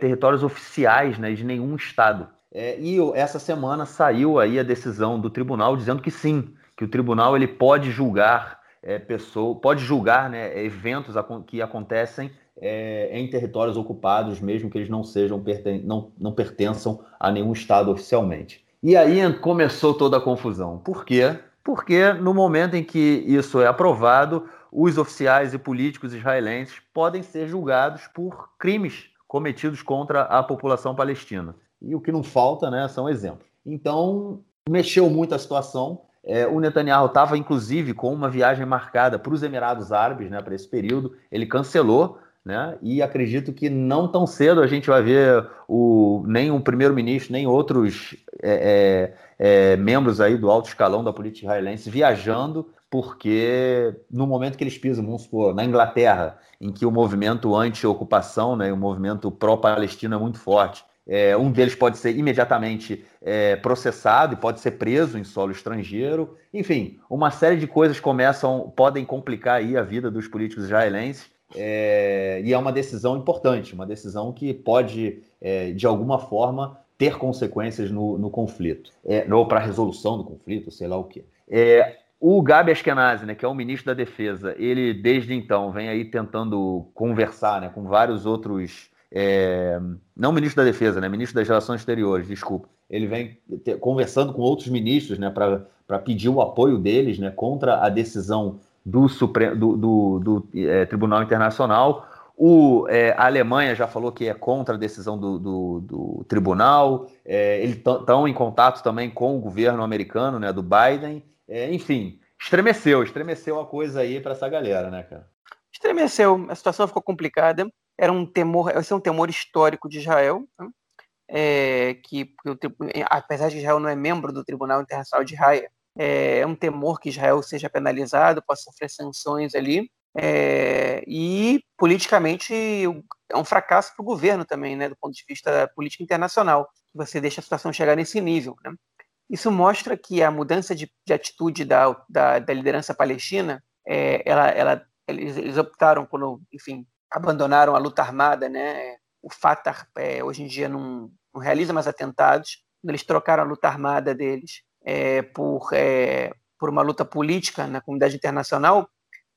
territórios oficiais né, de nenhum estado. E essa semana saiu aí a decisão do tribunal dizendo que sim, que o tribunal ele pode julgar é, pessoa, pode julgar né, eventos que acontecem é, em territórios ocupados, mesmo que eles não sejam não, não pertençam a nenhum Estado oficialmente. E aí começou toda a confusão. Por quê? Porque no momento em que isso é aprovado, os oficiais e políticos israelenses podem ser julgados por crimes cometidos contra a população palestina. E o que não falta né, são exemplos. Então, mexeu muito a situação. É, o Netanyahu estava, inclusive, com uma viagem marcada para os Emirados Árabes né, para esse período. Ele cancelou né? E acredito que não tão cedo a gente vai ver o, nem o primeiro-ministro, nem outros é, é, é, membros aí do alto escalão da política israelense viajando, porque no momento que eles pisam, vamos supor, na Inglaterra, em que o movimento anti-ocupação, né, o movimento pró-palestino é muito forte, é, um deles pode ser imediatamente é, processado e pode ser preso em solo estrangeiro. Enfim, uma série de coisas começam, podem complicar aí a vida dos políticos israelenses. É, e é uma decisão importante, uma decisão que pode, é, de alguma forma, ter consequências no, no conflito, é, ou para a resolução do conflito, sei lá o quê. É, o Gabi Ashkenazi, né, que é o ministro da Defesa, ele desde então vem aí tentando conversar né, com vários outros. É, não ministro da Defesa, né, ministro das Relações Exteriores, desculpa. Ele vem conversando com outros ministros né, para pedir o apoio deles né, contra a decisão do, Supre... do, do, do é, Tribunal Internacional. O, é, a Alemanha já falou que é contra a decisão do, do, do tribunal. É, eles estão em contato também com o governo americano, né, do Biden. É, enfim, estremeceu, estremeceu a coisa aí para essa galera, né, cara? Estremeceu, a situação ficou complicada. Era um temor, esse é um temor histórico de Israel, né? é, que, que, apesar de Israel não é membro do Tribunal Internacional de Haia, é, um temor que Israel seja penalizado, possa sofrer sanções ali. É, e politicamente é um fracasso para o governo também, né, do ponto de vista da política internacional, que você deixa a situação chegar nesse nível. Né? Isso mostra que a mudança de, de atitude da, da, da, liderança palestina, é, ela, ela, eles, eles, optaram quando, enfim, abandonaram a luta armada, né? O Fatah é, hoje em dia não, não realiza mais atentados. Eles trocaram a luta armada deles é, por, é, por uma luta política na comunidade internacional,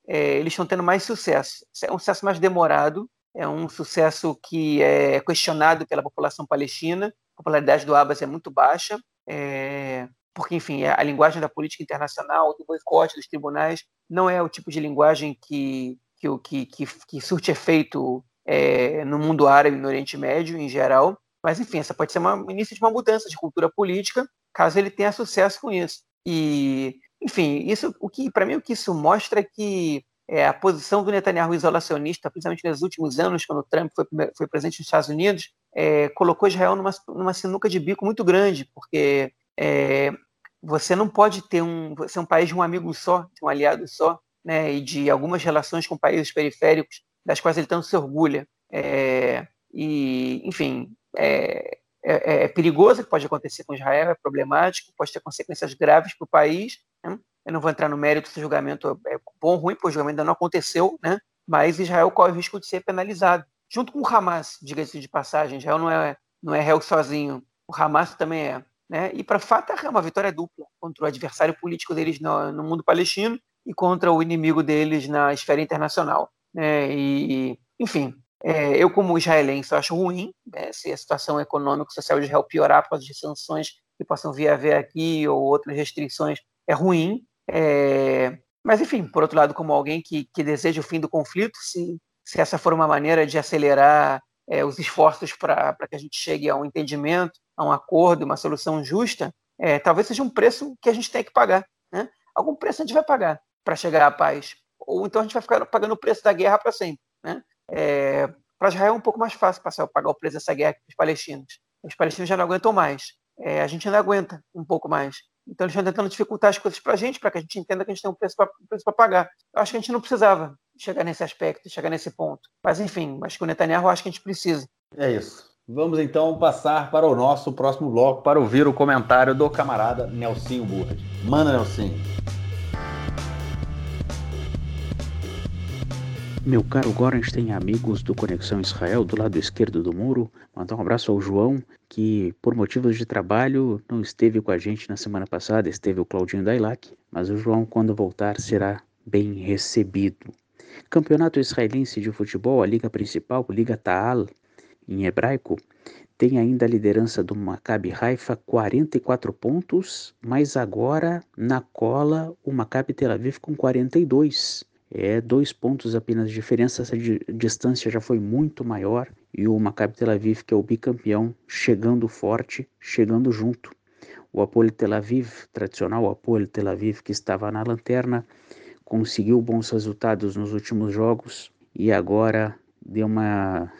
é, eles estão tendo mais sucesso. É um sucesso mais demorado, é um sucesso que é questionado pela população palestina. A popularidade do Abbas é muito baixa, é, porque, enfim, a linguagem da política internacional, do boicote dos tribunais, não é o tipo de linguagem que, que, que, que, surte efeito é, no mundo árabe, no Oriente Médio em geral. Mas, enfim, essa pode ser uma início de uma mudança de cultura política caso ele tenha sucesso com isso. E, enfim, isso o que para mim o que isso mostra é que é, a posição do Netanyahu isolacionista, principalmente nos últimos anos, quando o Trump foi, foi presidente nos Estados Unidos, é, colocou Israel numa, numa sinuca de bico muito grande, porque é, você não pode ter um, ser um país de um amigo só, de um aliado só, né, e de algumas relações com países periféricos, das quais ele tanto se orgulha. É, e, enfim, é, é, é, perigoso, que pode acontecer com Israel, é problemático, pode ter consequências graves para o país. Né? Eu não vou entrar no mérito se o julgamento é bom ou ruim, porque o julgamento ainda não aconteceu, né? mas Israel corre o risco de ser penalizado. Junto com o Hamas, diga-se de passagem, Israel não é, não é réu sozinho, o Hamas também é. Né? E para Fatah é uma vitória dupla contra o adversário político deles no, no mundo palestino e contra o inimigo deles na esfera internacional. Né? E, enfim, é, eu, como israelense, acho ruim né, se a situação econômica e social de Israel piorar por causa de sanções que possam vir a haver aqui ou outras restrições. É ruim. É... Mas, enfim, por outro lado, como alguém que, que deseja o fim do conflito, se, se essa for uma maneira de acelerar é, os esforços para que a gente chegue a um entendimento, a um acordo, uma solução justa, é, talvez seja um preço que a gente tem que pagar. Né? Algum preço a gente vai pagar para chegar à paz. Ou então a gente vai ficar pagando o preço da guerra para sempre. Né? É, para Israel é um pouco mais fácil passar, pagar o preço dessa guerra que os palestinos. Os palestinos já não aguentam mais. É, a gente ainda aguenta um pouco mais. Então eles estão tentando dificultar as coisas para a gente, para que a gente entenda que a gente tem um preço para pagar. Eu acho que a gente não precisava chegar nesse aspecto, chegar nesse ponto. Mas enfim, acho que o Netanyahu acho que a gente precisa. É isso. Vamos então passar para o nosso próximo bloco para ouvir o comentário do camarada Nelsinho Burra. Manda, Nelsinho. Meu caro Gorenstein, amigos do Conexão Israel, do lado esquerdo do muro, mandar um abraço ao João, que por motivos de trabalho não esteve com a gente na semana passada, esteve o Claudinho Dailac, mas o João, quando voltar, será bem recebido. Campeonato Israelense de Futebol, a liga principal, Liga Taal, em hebraico, tem ainda a liderança do Maccabi Haifa, 44 pontos, mas agora na cola o Maccabi Tel Aviv com 42. É dois pontos apenas de diferença, essa distância já foi muito maior e o Maccabi Tel Aviv, que é o bicampeão, chegando forte, chegando junto. O Apoel Tel Aviv, tradicional Apoel Tel Aviv, que estava na lanterna, conseguiu bons resultados nos últimos jogos e agora deu uma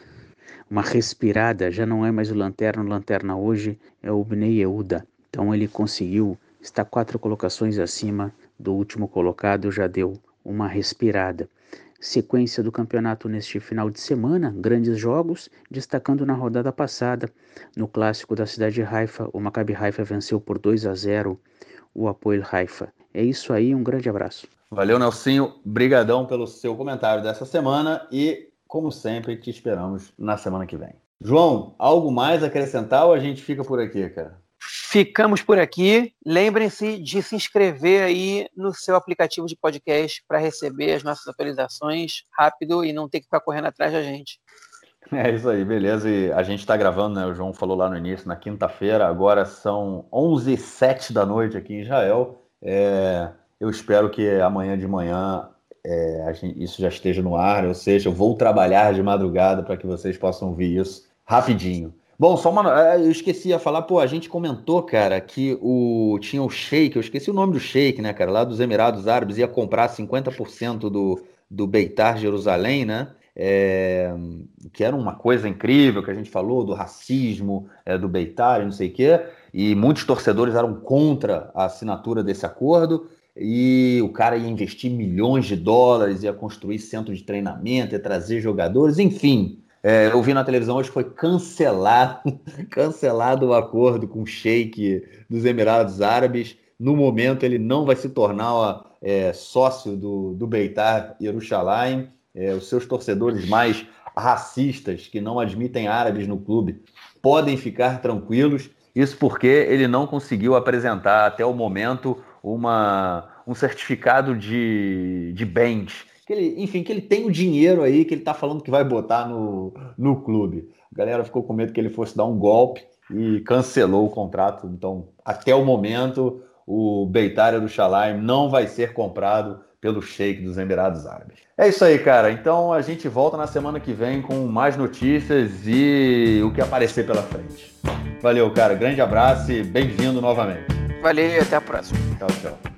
uma respirada, já não é mais o Lanterna, o Lanterna hoje é o Bnei Yehuda. Então ele conseguiu, está quatro colocações acima do último colocado, já deu uma respirada. Sequência do campeonato neste final de semana, grandes jogos, destacando na rodada passada, no clássico da cidade de Haifa, o Maccabi Haifa venceu por 2 a 0 o Apoel Haifa. É isso aí, um grande abraço. Valeu, Nelsinho. Brigadão pelo seu comentário dessa semana e, como sempre, te esperamos na semana que vem. João, algo mais a acrescentar ou a gente fica por aqui, cara? Ficamos por aqui. Lembrem-se de se inscrever aí no seu aplicativo de podcast para receber as nossas atualizações rápido e não ter que ficar correndo atrás da gente. É isso aí, beleza. E a gente está gravando, né? O João falou lá no início, na quinta-feira. Agora são 11 h 07 da noite aqui em Israel. É, eu espero que amanhã de manhã é, gente, isso já esteja no ar, ou seja, eu vou trabalhar de madrugada para que vocês possam ouvir isso rapidinho. Bom, só uma. É, eu esqueci de falar, pô, a gente comentou, cara, que o tinha o Sheik, eu esqueci o nome do Sheik, né, cara, lá dos Emirados Árabes, ia comprar 50% do, do Beitar Jerusalém, né? É, que era uma coisa incrível que a gente falou do racismo é, do Beitar e não sei o quê, e muitos torcedores eram contra a assinatura desse acordo e o cara ia investir milhões de dólares, ia construir centro de treinamento, ia trazer jogadores, enfim. É, eu vi na televisão hoje foi cancelado, cancelado o acordo com o Sheik dos Emirados Árabes. No momento, ele não vai se tornar é, sócio do, do Beitar Yerushalayim. É, os seus torcedores mais racistas, que não admitem árabes no clube, podem ficar tranquilos. Isso porque ele não conseguiu apresentar até o momento uma, um certificado de, de bens. Que ele, enfim, que ele tem o dinheiro aí que ele está falando que vai botar no, no clube. A galera ficou com medo que ele fosse dar um golpe e cancelou o contrato. Então, até o momento, o Beitar do Shalaim não vai ser comprado pelo Sheik dos Emirados Árabes. É isso aí, cara. Então a gente volta na semana que vem com mais notícias e o que aparecer pela frente. Valeu, cara. Grande abraço e bem-vindo novamente. Valeu, até a próxima. Tchau, tchau.